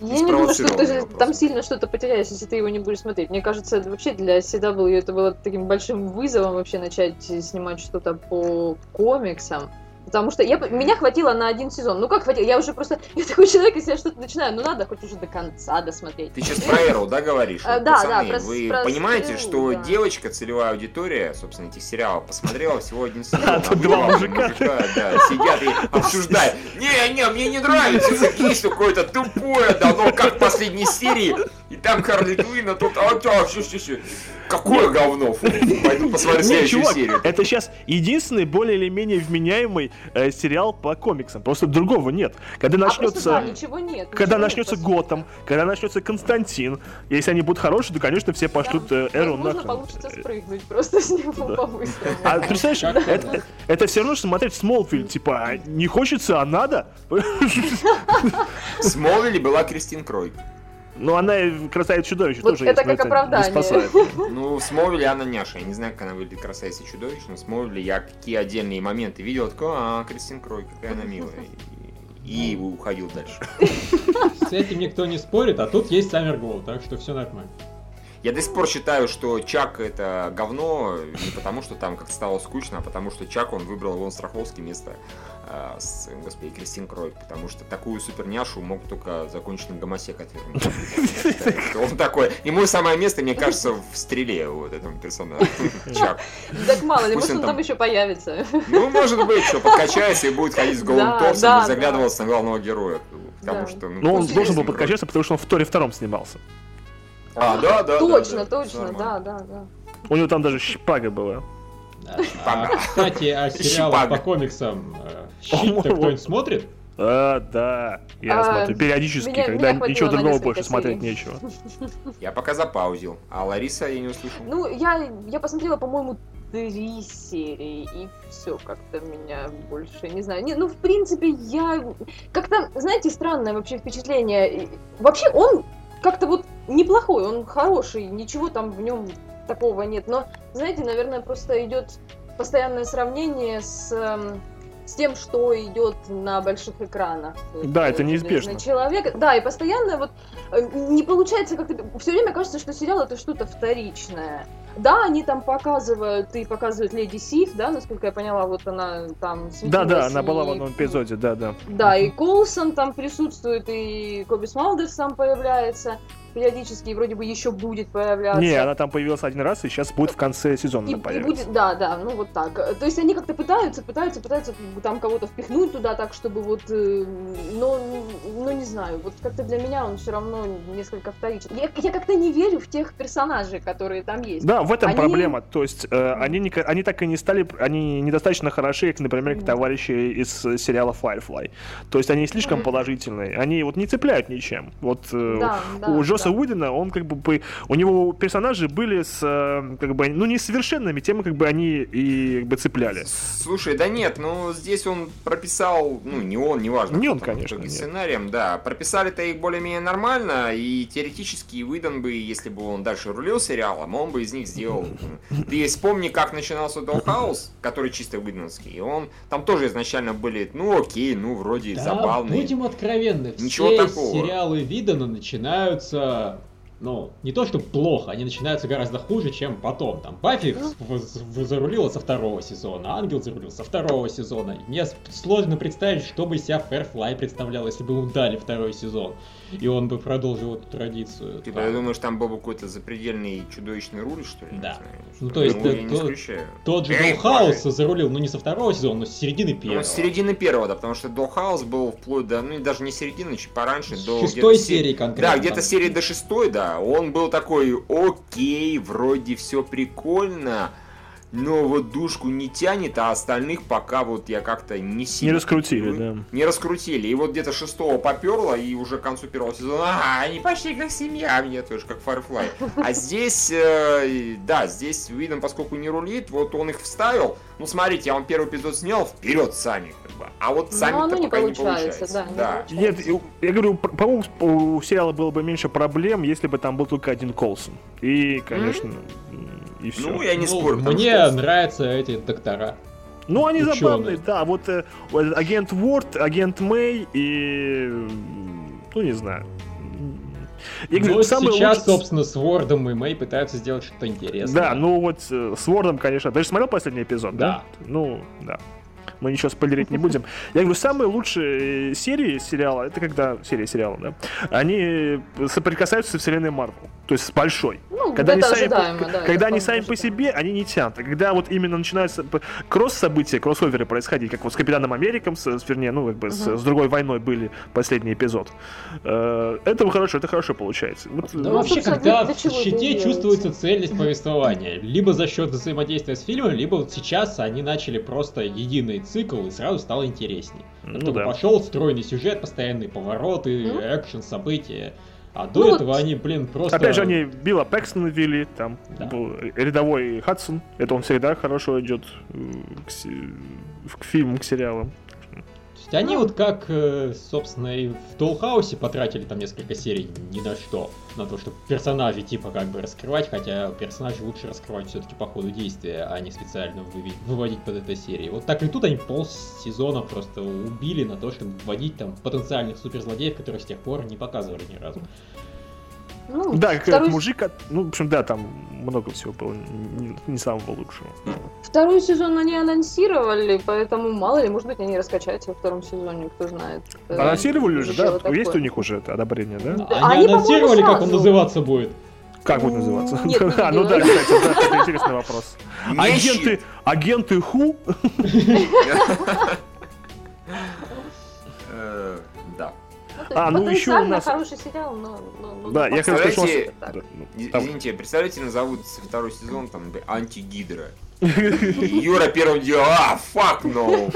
Я не думаю, что ты там сильно что-то потеряешь, если ты его не будешь смотреть. Мне кажется, вообще для CW это было таким большим вызовом вообще начать снимать что-то по комиксам. Потому что я, меня хватило на один сезон. Ну как хватило? Я уже просто... Я такой человек, если я что-то начинаю, ну надо хоть уже до конца досмотреть. Ты сейчас про Эру, да, говоришь? А, да, да, Вы понимаете, что девочка, целевая аудитория, собственно, этих сериалов, посмотрела всего один сезон. А, а тут вы два мужика. да, сидят и обсуждают. Не, не, мне не нравится, это есть какое-то тупое, да, но как в последней серии, и там Харли Квинн, а тут, а, да, все, все, все. Какое говно, фу, пойду посмотрю следующую чувак, серию. это сейчас единственный более или менее вменяемый э, сериал по комиксам. Просто другого нет. Когда А просто, начнется... да, ничего нет. Когда ничего нет, начнется сути. Готэм, когда начнется Константин, если они будут хорошие, то, конечно, все пошлют э, Эру нахрен. получится спрыгнуть просто с него Да. по-быстрому. А ты представляешь, Как это, это все равно, что смотреть Смолфильд, типа, а не хочется, а надо. В Смолвиле была Кристин Крой. Ну, она красавица чудовище Вот тоже это есть, как оправдание. не спасает. Ну, в Смолвиле она няша. Я не знаю, как она выглядит красавица и чудовище, но в Смолвиле я какие отдельные моменты видел, такой, а, Кристин Крой, какая она милая. И, уходил дальше. С этим никто не спорит, а тут есть Summer Glow, так что все нормально. Я до сих пор считаю, что Чак это говно не потому, что там как стало скучно, а потому что Чак он выбрал Иван Страховский вместо э, с, господи, Кристин Крой, потому что такую суперняшу мог только законченный гомосек отвергнуть. Он такой. Ему самое место, мне кажется, в стреле вот этому персонажу. Чак. Так мало ли, может он там- еще появится. Ну, может быть, что подкачается и будет ходить с голым торсом и заглядываться на главного героя. Потому что, Ну, он должен был подкачаться, потому что он в Торе втором снимался. А, да, да. Точно, точно, да, да, да. У него там даже шпага была. А, кстати, о сериалах Щипага. по комиксам. Щит-то кто-нибудь смотрит? А, да. Я А, смотрю периодически, меня- когда меня ничего другого больше смотреть серий. нечего. Я пока запаузил. А Лариса я не услышал. Ну, я, я посмотрела, по-моему, три серии, и все как-то меня больше не знаю. Не, ну, в принципе, я как-то, знаете, странное вообще впечатление. Вообще, он как-то вот неплохой, он хороший, ничего там в нем такого нет. Но, знаете, наверное, просто идет постоянное сравнение с эм, с тем, что идет на больших экранах. Да, это э, неизбежно. «Железный Человек, да, и постоянно вот э, не получается как-то... Все время кажется, что сериал это что-то вторичное. Да, они там показывают, и показывают Леди Сиф, да, насколько я поняла, вот она там Да, да, она была в одном эпизоде, да, да. Да, и Колсон там присутствует, и Коби Смалдерс там появляется периодически, и вроде бы еще будет появляться. Не, она там появилась один раз, и сейчас будет в конце сезона И, и будет, да, да, ну вот так. То есть они как-то пытаются, пытаются, пытаются там кого-то впихнуть туда так, чтобы вот, э, но, ну не знаю, вот как-то для меня он все равно несколько вторичен. Я, я как-то не верю в тех персонажей, которые там есть. Да, в этом Они- проблема. То есть э, они, не, они так и не стали, они недостаточно хороши, как, например, как товарищи из сериала Firefly. То есть они слишком положительные. Они вот не цепляют ничем. Вот э, Да, да, у Джосса Джосса Уидона, он как бы, у него персонажи были с, э, как бы, ну, несовершенными, тем как бы они и как бы цепляли. Слушай, да нет, ну здесь он прописал, ну не он, не важно. Не он, конечно, нет. сценарием, да. Прописали-то их более-менее нормально, и теоретически выдан бы, если бы он дальше рулил сериалом, он бы из них сделал. Ты вспомни, как начинался Dollhouse, который чисто выдановский, и он, там тоже изначально были, ну окей, ну вроде Да, забавные. будем откровенны, Ничего все такого. сериалы Видана начинаются, uh, ну, не то что плохо, они начинаются гораздо хуже, чем потом. Там Баффи Ну. зарулила со второго сезона, Ангел зарулил со второго сезона. Мне сложно представить, что бы себя Фэрфлай представлял, если бы ему дали второй сезон, и он бы продолжил эту традицию. Ты Там думаешь, там был бы какой-то запредельный чудовищный руль, что ли? Да. знаю, Ну, что то ли? есть, Ну, я то-. Тот же Баффи. зарулил, ну не со второго сезона, но с середины первого. Ну, с середины первого, да, потому что Dollhouse был вплоть до, ну, даже не середины, чуть пораньше, С до шестой серии конкретно. Да, где-то серии до шестой, да. Он был такой, окей, вроде все прикольно, но вот душку не тянет, а остальных пока вот я как-то не Не сильно... раскрутили, Ну, да. Не раскрутили. И вот где-то шестого поперло, и уже к концу первого сезона, ага, они почти как семья мне тоже, как Firefly. А здесь, э, да, здесь видно, поскольку не рулит, вот он их вставил. Ну, смотрите, я вам первый эпизод снял, вперед сами, как бы. А вот Ну, сами-то оно не пока не получается, получается. да, не Нет, я говорю, по-моему, у сериала было бы меньше проблем, если бы там был только один Колсон. И, конечно, и все. Ну, я не Ну, спорю. Мне что- нравятся эти доктора. Ну, они Ученые. забавные, да. Вот э, агент Уорд, агент Мэй и... Ну, не знаю. Я говорю, Ну, самый сейчас, лучший- собственно, с Вордом и Мэй пытаются сделать что-то интересное. Да, ну вот э, с Вордом, конечно. Ты же смотрел последний эпизод, да? Да. Ну, да. Мы ничего спойлерить не будем. Я говорю, самые лучшие серии сериала, это когда... Серия сериала, да? Они соприкасаются со вселенной Марвел. То есть с большой. Ну, Когда, они сами, по, да. когда они сами по себе, они не тянут. А когда вот именно начинаются кросс-события, кроссоверы происходить, как вот с Капитаном Америком, с, с- вернее, ну, как бы с, с другой войной были последний эпизод. Э, это хорошо, это хорошо получается. Вот, Да э, вообще, собственно, когда в щите чувствуется цельность повествования. Либо за счет взаимодействия с фильмом, либо вот сейчас они начали просто единый цикл, и сразу стало интересней. ну да. пошел стройный сюжет, постоянные повороты, Ну. экшен, события. А до Ну вот. этого они, блин, просто... Опять же, они Билла Пэкстона ввели, там Да. был рядовой Хадсон. Это он всегда хорошо идет э, к, к фильмам, к сериалам. Есть они вот как, э, собственно, и в Доllхаусе потратили там несколько серий ни на что. На то, чтобы персонажей типа как бы раскрывать, хотя персонажей лучше раскрывать все-таки по ходу действия, а не специально выводить под этой серии. Вот так и тут они пол сезона просто убили на то, чтобы вводить там потенциальных суперзлодеев, которых с тех пор не показывали ни разу. Ну, Да, как второй, этот мужик, ну, в общем, да, там много всего было, не, не самого лучшего. второй сезон они анонсировали, поэтому мало ли, может быть, они раскачаются во втором сезоне, кто знает. Э, Анонсировали уже, да? дело Есть такое. у них уже это одобрение, да? Да, они они, анонсировали, как он называться будет. Как будет называться? Нет, не А, ну да, кстати, да, это интересный вопрос. Агенты, агенты Ху? А, есть ну, еще у нас- хороший сериал, но... но- но- Да, но я хотел сказать, что ну, Извините, представляете, назовут второй сезон там антигидра. Юра первым делом, а, fuck no.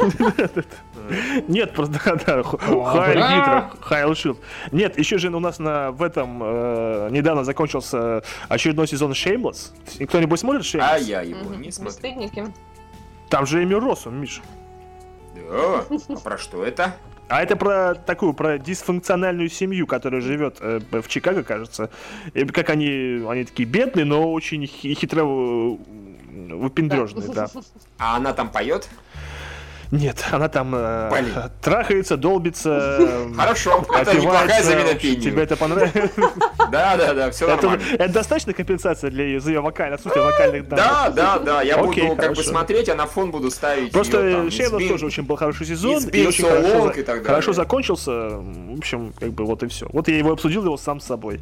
Нет, просто да, Хайл! Гидра, Хайл Шилд. Нет, еще же у нас на, в этом э, недавно закончился очередной сезон Shameless. Кто-нибудь смотрит А Shameless? я его не смотрю. Бесстыдники. Там же Эми Россум, Миш. Да, а про что это? А это про такую, про дисфункциональную семью, которая живет э, в Чикаго, кажется. И как они, они такие бедные, но очень хи- хитро э, выпендрежные, да. А она там поет? Нет, она там э, Блин. трахается, долбится. Хорошо, это неплохая замена Тебе пению. это понравилось? Да, да, да, все нормально. это достаточно компенсация для ее, за ее вокальное отсутствие вокальных данных? Да, да, да, я буду как бы смотреть, а на фон буду ставить Просто из тоже очень был хороший сезон. и очень хорошо, закончился. В общем, как бы вот и все. Вот я его обсудил его сам с собой.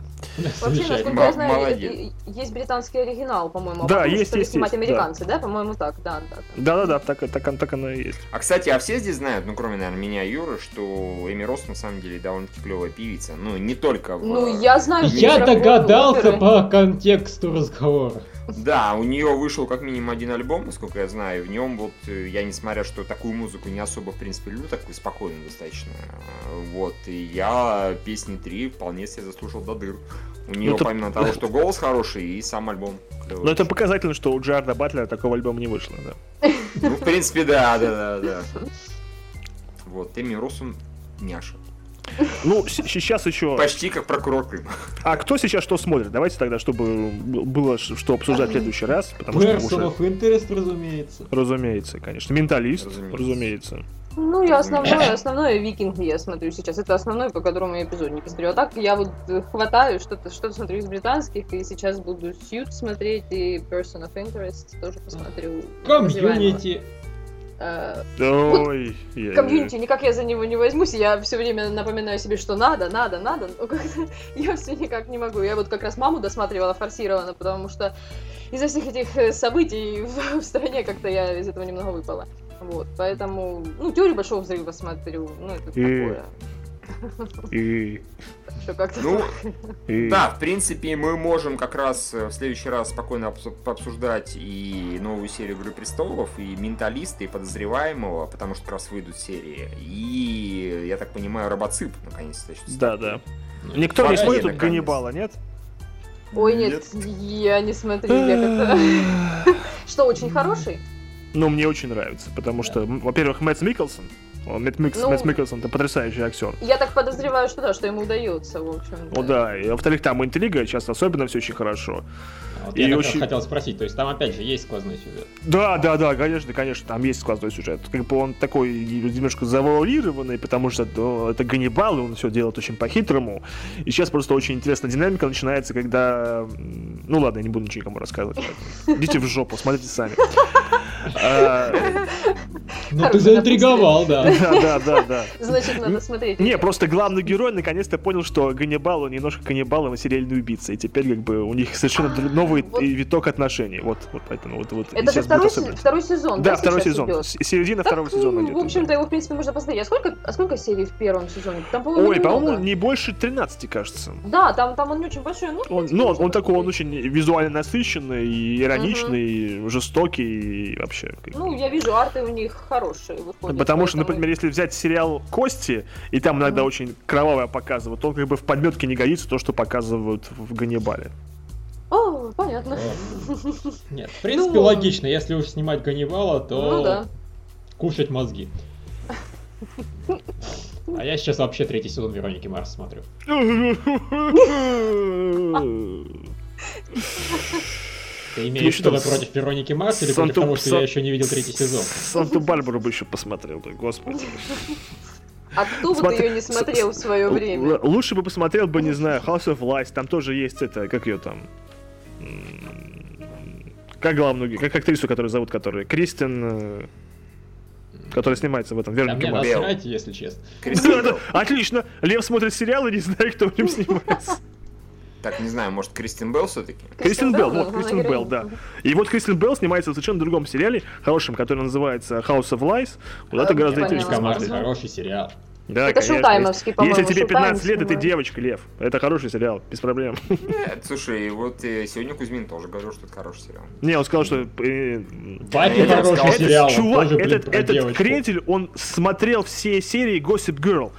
Вообще, насколько я знаю, есть британский оригинал, по-моему. а Да, есть, есть, да. американцы, да, по-моему, так, да, да. да. Так, так оно и есть. А, кстати, а все здесь знают, ну, кроме, наверное, меня и Юры, что Эми Росс, на самом деле, довольно-таки клевая певица. Ну, не только в... Ну, я знаю, что Я догадался оперы. по контексту разговора. Да, у нее вышел как минимум один альбом, насколько я знаю. В нем вот э, я, несмотря что такую музыку не особо, в принципе, люблю, такую спокойную достаточно. э, Вот, и я песни три вполне себе заслушал до дыр. У нее, это- помимо того, что голос хороший, и сам альбом. Но это показательно, что у Джарда Батлера такого альбома не вышло, да. Ну, в принципе, да, да, да, да. Вот, Эми Россум няша. Ну, сейчас еще... Почти как прокурор Крыма. А кто сейчас что смотрит? Давайте тогда, чтобы было что обсуждать в следующий раз, потому что уже... of Interest, разумеется. Разумеется, конечно. Менталист, Разумеется. разумеется. Ну, я основное, основное викинг я смотрю сейчас. Это основной, по которому я эпизод не посмотрю. А так я вот хватаю, что-то что смотрю из британских, и сейчас буду Suits смотреть, и Person of Interest тоже посмотрю. Community. Э, Ой, я- Комьюнити, никак я за него не возьмусь, я все время напоминаю себе, что надо, надо, надо, но как-то я все никак не могу. Я вот как раз маму досматривала форсированно, потому что из-за всех этих э, событий в, в стране как-то я из этого немного выпала. Вот, поэтому, ну, теорию большого взрыва смотрю, ну, это И- такое. И... Что как-то Ну, и- Да, в принципе, мы можем как раз э, в следующий раз спокойно обсу- пообсуждать и новую серию «Игры престолов», и «Менталиста», и «Подозреваемого», потому что как раз выйдут серии. И, я так понимаю, «Робоцип» наконец-то. Да, да. Никто не Погоди, смотрит тут наконец. Ганнибала, нет? Ой, нет, я не смотрю, я как-то... Что, очень хороший? Ну, мне очень нравится, потому что, во-первых, Мэтт Микkelсон, он, Мэтт, Микс- Ну- Мэтт Микkelсон, это потрясающий актер. Я так подозреваю, что да, что ему удается, в общем. О, да, и, во-вторых, там интрига, сейчас особенно все очень хорошо. Вот И я очень- хотел спросить, то есть там опять же есть сквозной сюжет. Да, да, да, конечно, конечно, там есть сквозной сюжет. Как бы он такой немножко завуалированный, потому что ну, это Ганнибал, и он все делает очень по-хитрому. И сейчас просто очень интересная динамика начинается, когда... Ну ладно, я не буду ничего никому рассказывать. Идите в жопу, смотрите сами. А, Ну ты заинтриговал, да. Да, да, да, да. Значит, надо смотреть. Не, просто главный герой наконец-то понял, что Ганнибал, он немножко Ганнибал, он серийный убийца. И теперь как бы у них совершенно др- новый вот. виток отношений. Вот, вот поэтому вот, вот. Это же второй, се- второй сезон, Да, второй сейчас сезон. идет? Середина Так, второго сезона ну. В общем-то, его, в принципе, можно посмотреть. А сколько, а сколько серий в первом сезоне? Там, да. по-моему, Ой, по-моему, не больше 13, кажется. Да, там, там он не очень большой, ну, в Он, ну, он, он такой, он очень визуально насыщенный, и ироничный, и жестокий, и вообще. Ну, я вижу, арты у них хорошие выходят. Потому что, поэтому- например, если взять сериал Кости, и там иногда Мгм. очень кровавое показывают, то он как бы в подметке не годится то, что показывают в Ганнибале. О, понятно. Нет, в принципе, Ну, логично. Если уж снимать Ганнибала, то Ну да. кушать мозги. А я сейчас вообще третий сезон Вероники Марс смотрю. Ты имеешь что, что-то против Вероники Марс или Санту- против того, что Сан- я еще не видел третий сезон? Санту-Барбару бы еще посмотрел, да, господи. А кто бы ты ее не смотрел в свое время? Л- Лучше бы посмотрел бы, не знаю, House of Lies, там тоже есть это, как ее там... Как главную, как актрису, которую зовут, которая Кристин, э, которая снимается в этом Да Веронике мне насрать, если честно. Кристин Да, да, Белл. Отлично. Лев смотрит сериал и не знает, кто в нем снимается. Так, не знаю, может, Кристин Белл все-таки? Кристин Белл, вот, ну, Кристин Белл, да. И вот Кристин Белл снимается в совершенно другом сериале, хорошем, который называется House of Lies. Вот это гораздо понятно. интереснее. Хороший сериал. Да, Это конечно. шоутаймовский, по-моему, Если тебе Showtime 15 лет, и ты девочка, Лев. Это хороший сериал, без проблем. Нет, слушай, вот э, сегодня Кузьмин тоже говорил, что это хороший сериал. Не, он сказал, что... э, Папе Я хороший сериал, Чувак, этот, этот крендель, он смотрел все серии Gossip Girl.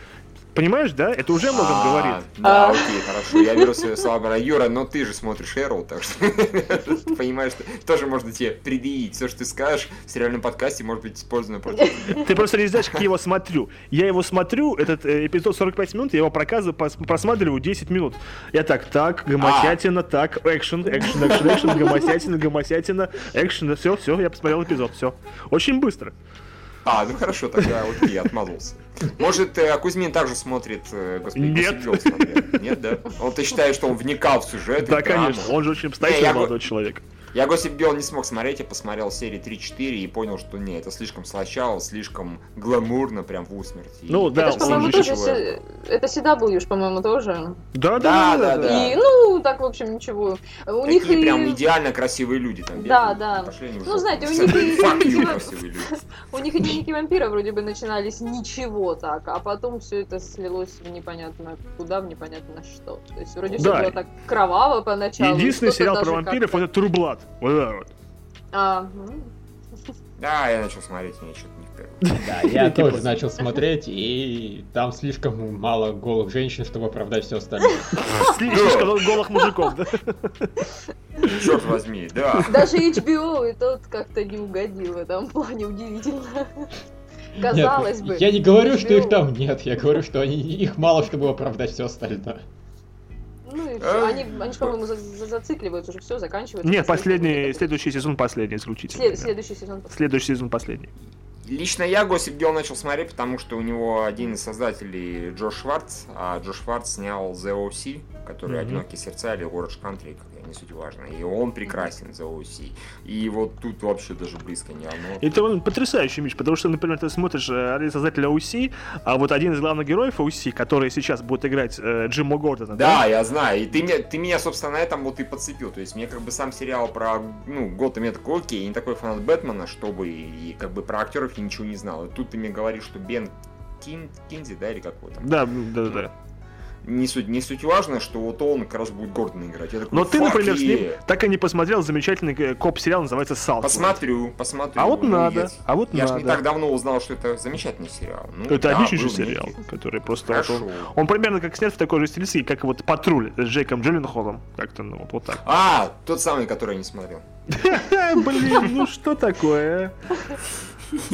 Понимаешь, да? Это уже о многом А, говорит. Да, А. окей, хорошо. Я беру свои слова. Юра, но ты же смотришь Эрол, так что понимаешь, что тоже можно тебе предъявить. Все, что ты скажешь в сериальном подкасте, может быть использовано против. Ты просто не знаешь, как я его смотрю. Я его смотрю, этот э, эпизод 45 минут, я его проказываю, просматриваю 10 минут. Я так, так, гомосятина, так, экшен, экшен, экшен, экшен, гомосятина, гомосятина, экшен, все, все, я посмотрел эпизод, все. Очень быстро. А, ну хорошо, тогда окей, отмазался. Может, э, Кузьмин также смотрит, э, господи, Нет. Нет, да? Он-то считает, что он вникал в сюжет Да, конечно, он же очень обстоятельный молодой человек. Я Госип Бел не смог смотреть, я посмотрел серии 3-4 и понял, что не, это слишком слащаво, слишком гламурно, прям в усмерть. И Ну, да, это по-моему, же тоже... Это CW, по-моему, тоже. Да, Да, да, да. И, ну, так, в общем, ничего. У них Такие и... прям идеально красивые люди там Да, бегают. да. Пошли Ну, знаете, у них и-. У них и дневники вампира вроде бы начинались ничего так, а потом все это слилось в непонятно куда, в непонятно что. То есть вроде все Да. было так кроваво поначалу. Единственный сериал про вампиров это Blood. Вот это вот. А. Да, я начал смотреть, мне что-то не впервые. Да, я тоже начал смотреть, и там слишком мало голых женщин, чтобы оправдать все остальное. Слишком голых мужиков, да? Черт возьми, да. Даже HBO и тот как-то не угодил в этом плане, удивительно. Казалось Нет, бы. Я не говорю, что их там нет, я говорю, что они, их мало, чтобы оправдать все остальное. Ну и Э, всё. Они, они же, по-моему, за- за- зацикливаются уже, все, заканчивается. Нет, Последний- последний, следующий сезон последний исключительно. След-. Следующий сезон. Следующий сезон последний. Лично я Госип Гел начал смотреть, потому что у него один из создателей Джош Шварц, а Джош Шварц снял The O.C., который Мгм. «Одинокие сердца» или Orange Country, как не суть важно. И он прекрасен, The O.C. И вот тут вообще даже близко не оно. Это он потрясающий меч, потому что, например, ты смотришь э, один создатель OC, а вот один из главных героев OC, который сейчас будет играть э, Джима Гордона, Да, я знаю. И ты, меня- ты меня, собственно, на этом вот и подцепил. То есть мне как бы сам сериал про, ну, Готэм я такой, окей, я не такой фанат Бэтмена, чтобы и как бы про актеров я ничего не знал. И тут ты мне говоришь, что Бен Кин, Кинзи, да, или как его там? Да, да, да, да. Не суть, не суть важно, что вот он как раз будет Гордона играть. Я такой, Но ты, «Fuck например, с ним yeah». так и не посмотрел замечательный э, коп-сериал, называется «Саутленд». Посмотрю, посмотрю. А вот надо, я- а вот Я ж не надо. так давно узнал, что это замечательный сериал. Ну, Это да, отличнейший был сериал, некий. который просто... вот Хорошо. он, он примерно как снят в такой же стилистике, как вот «Патруль» с Джейком Джилленхолом. Как-то, ну, вот, вот так. А, тот самый, который я не смотрел. Блин, ну что такое?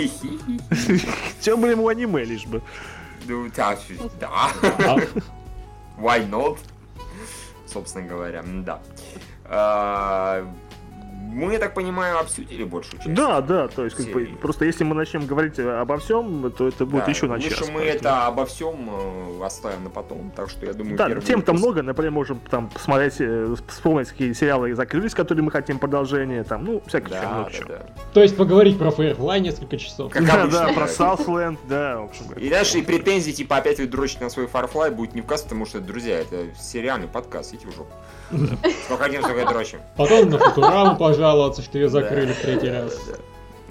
Тем более ему аниме лишь бы. Ну, да, да. А, Why not? Собственно говоря, да. Мы, я так понимаю, обсудили большую часть. Да, да, то есть, как бы, просто если мы начнем говорить обо всем, то это будет Да, еще на Лучше час. мы поэтому- это обо всем э, оставим на потом, так что я думаю, Да, тем-то выпуск- много, например, можем там посмотреть, э, вспомнить, какие сериалы закрылись, которые мы хотим продолжение, там, ну, всякое Да, еще много да, чего. да. То есть поговорить про Firefly несколько часов. Как Да, обычно, да, про да. Southland, да, в общем. И дальше и претензии, типа, опять вы дрочите на свой Firefly, будет не в касс, потому что, друзья, это сериальный подкаст, идите в жопу. Сколько хотим, столько и дрочим. Потом на Футураму пожаловаться, что ее закрыли в третий раз.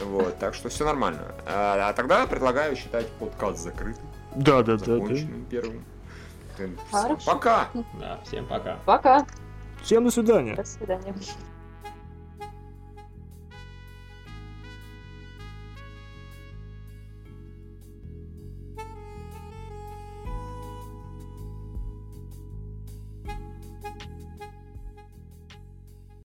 Вот, так что все нормально. А, а тогда предлагаю считать подкаст закрытым, Да, да, да, да. законченным первым. Пока! Да, всем пока. Пока. Всем до свидания. До свидания.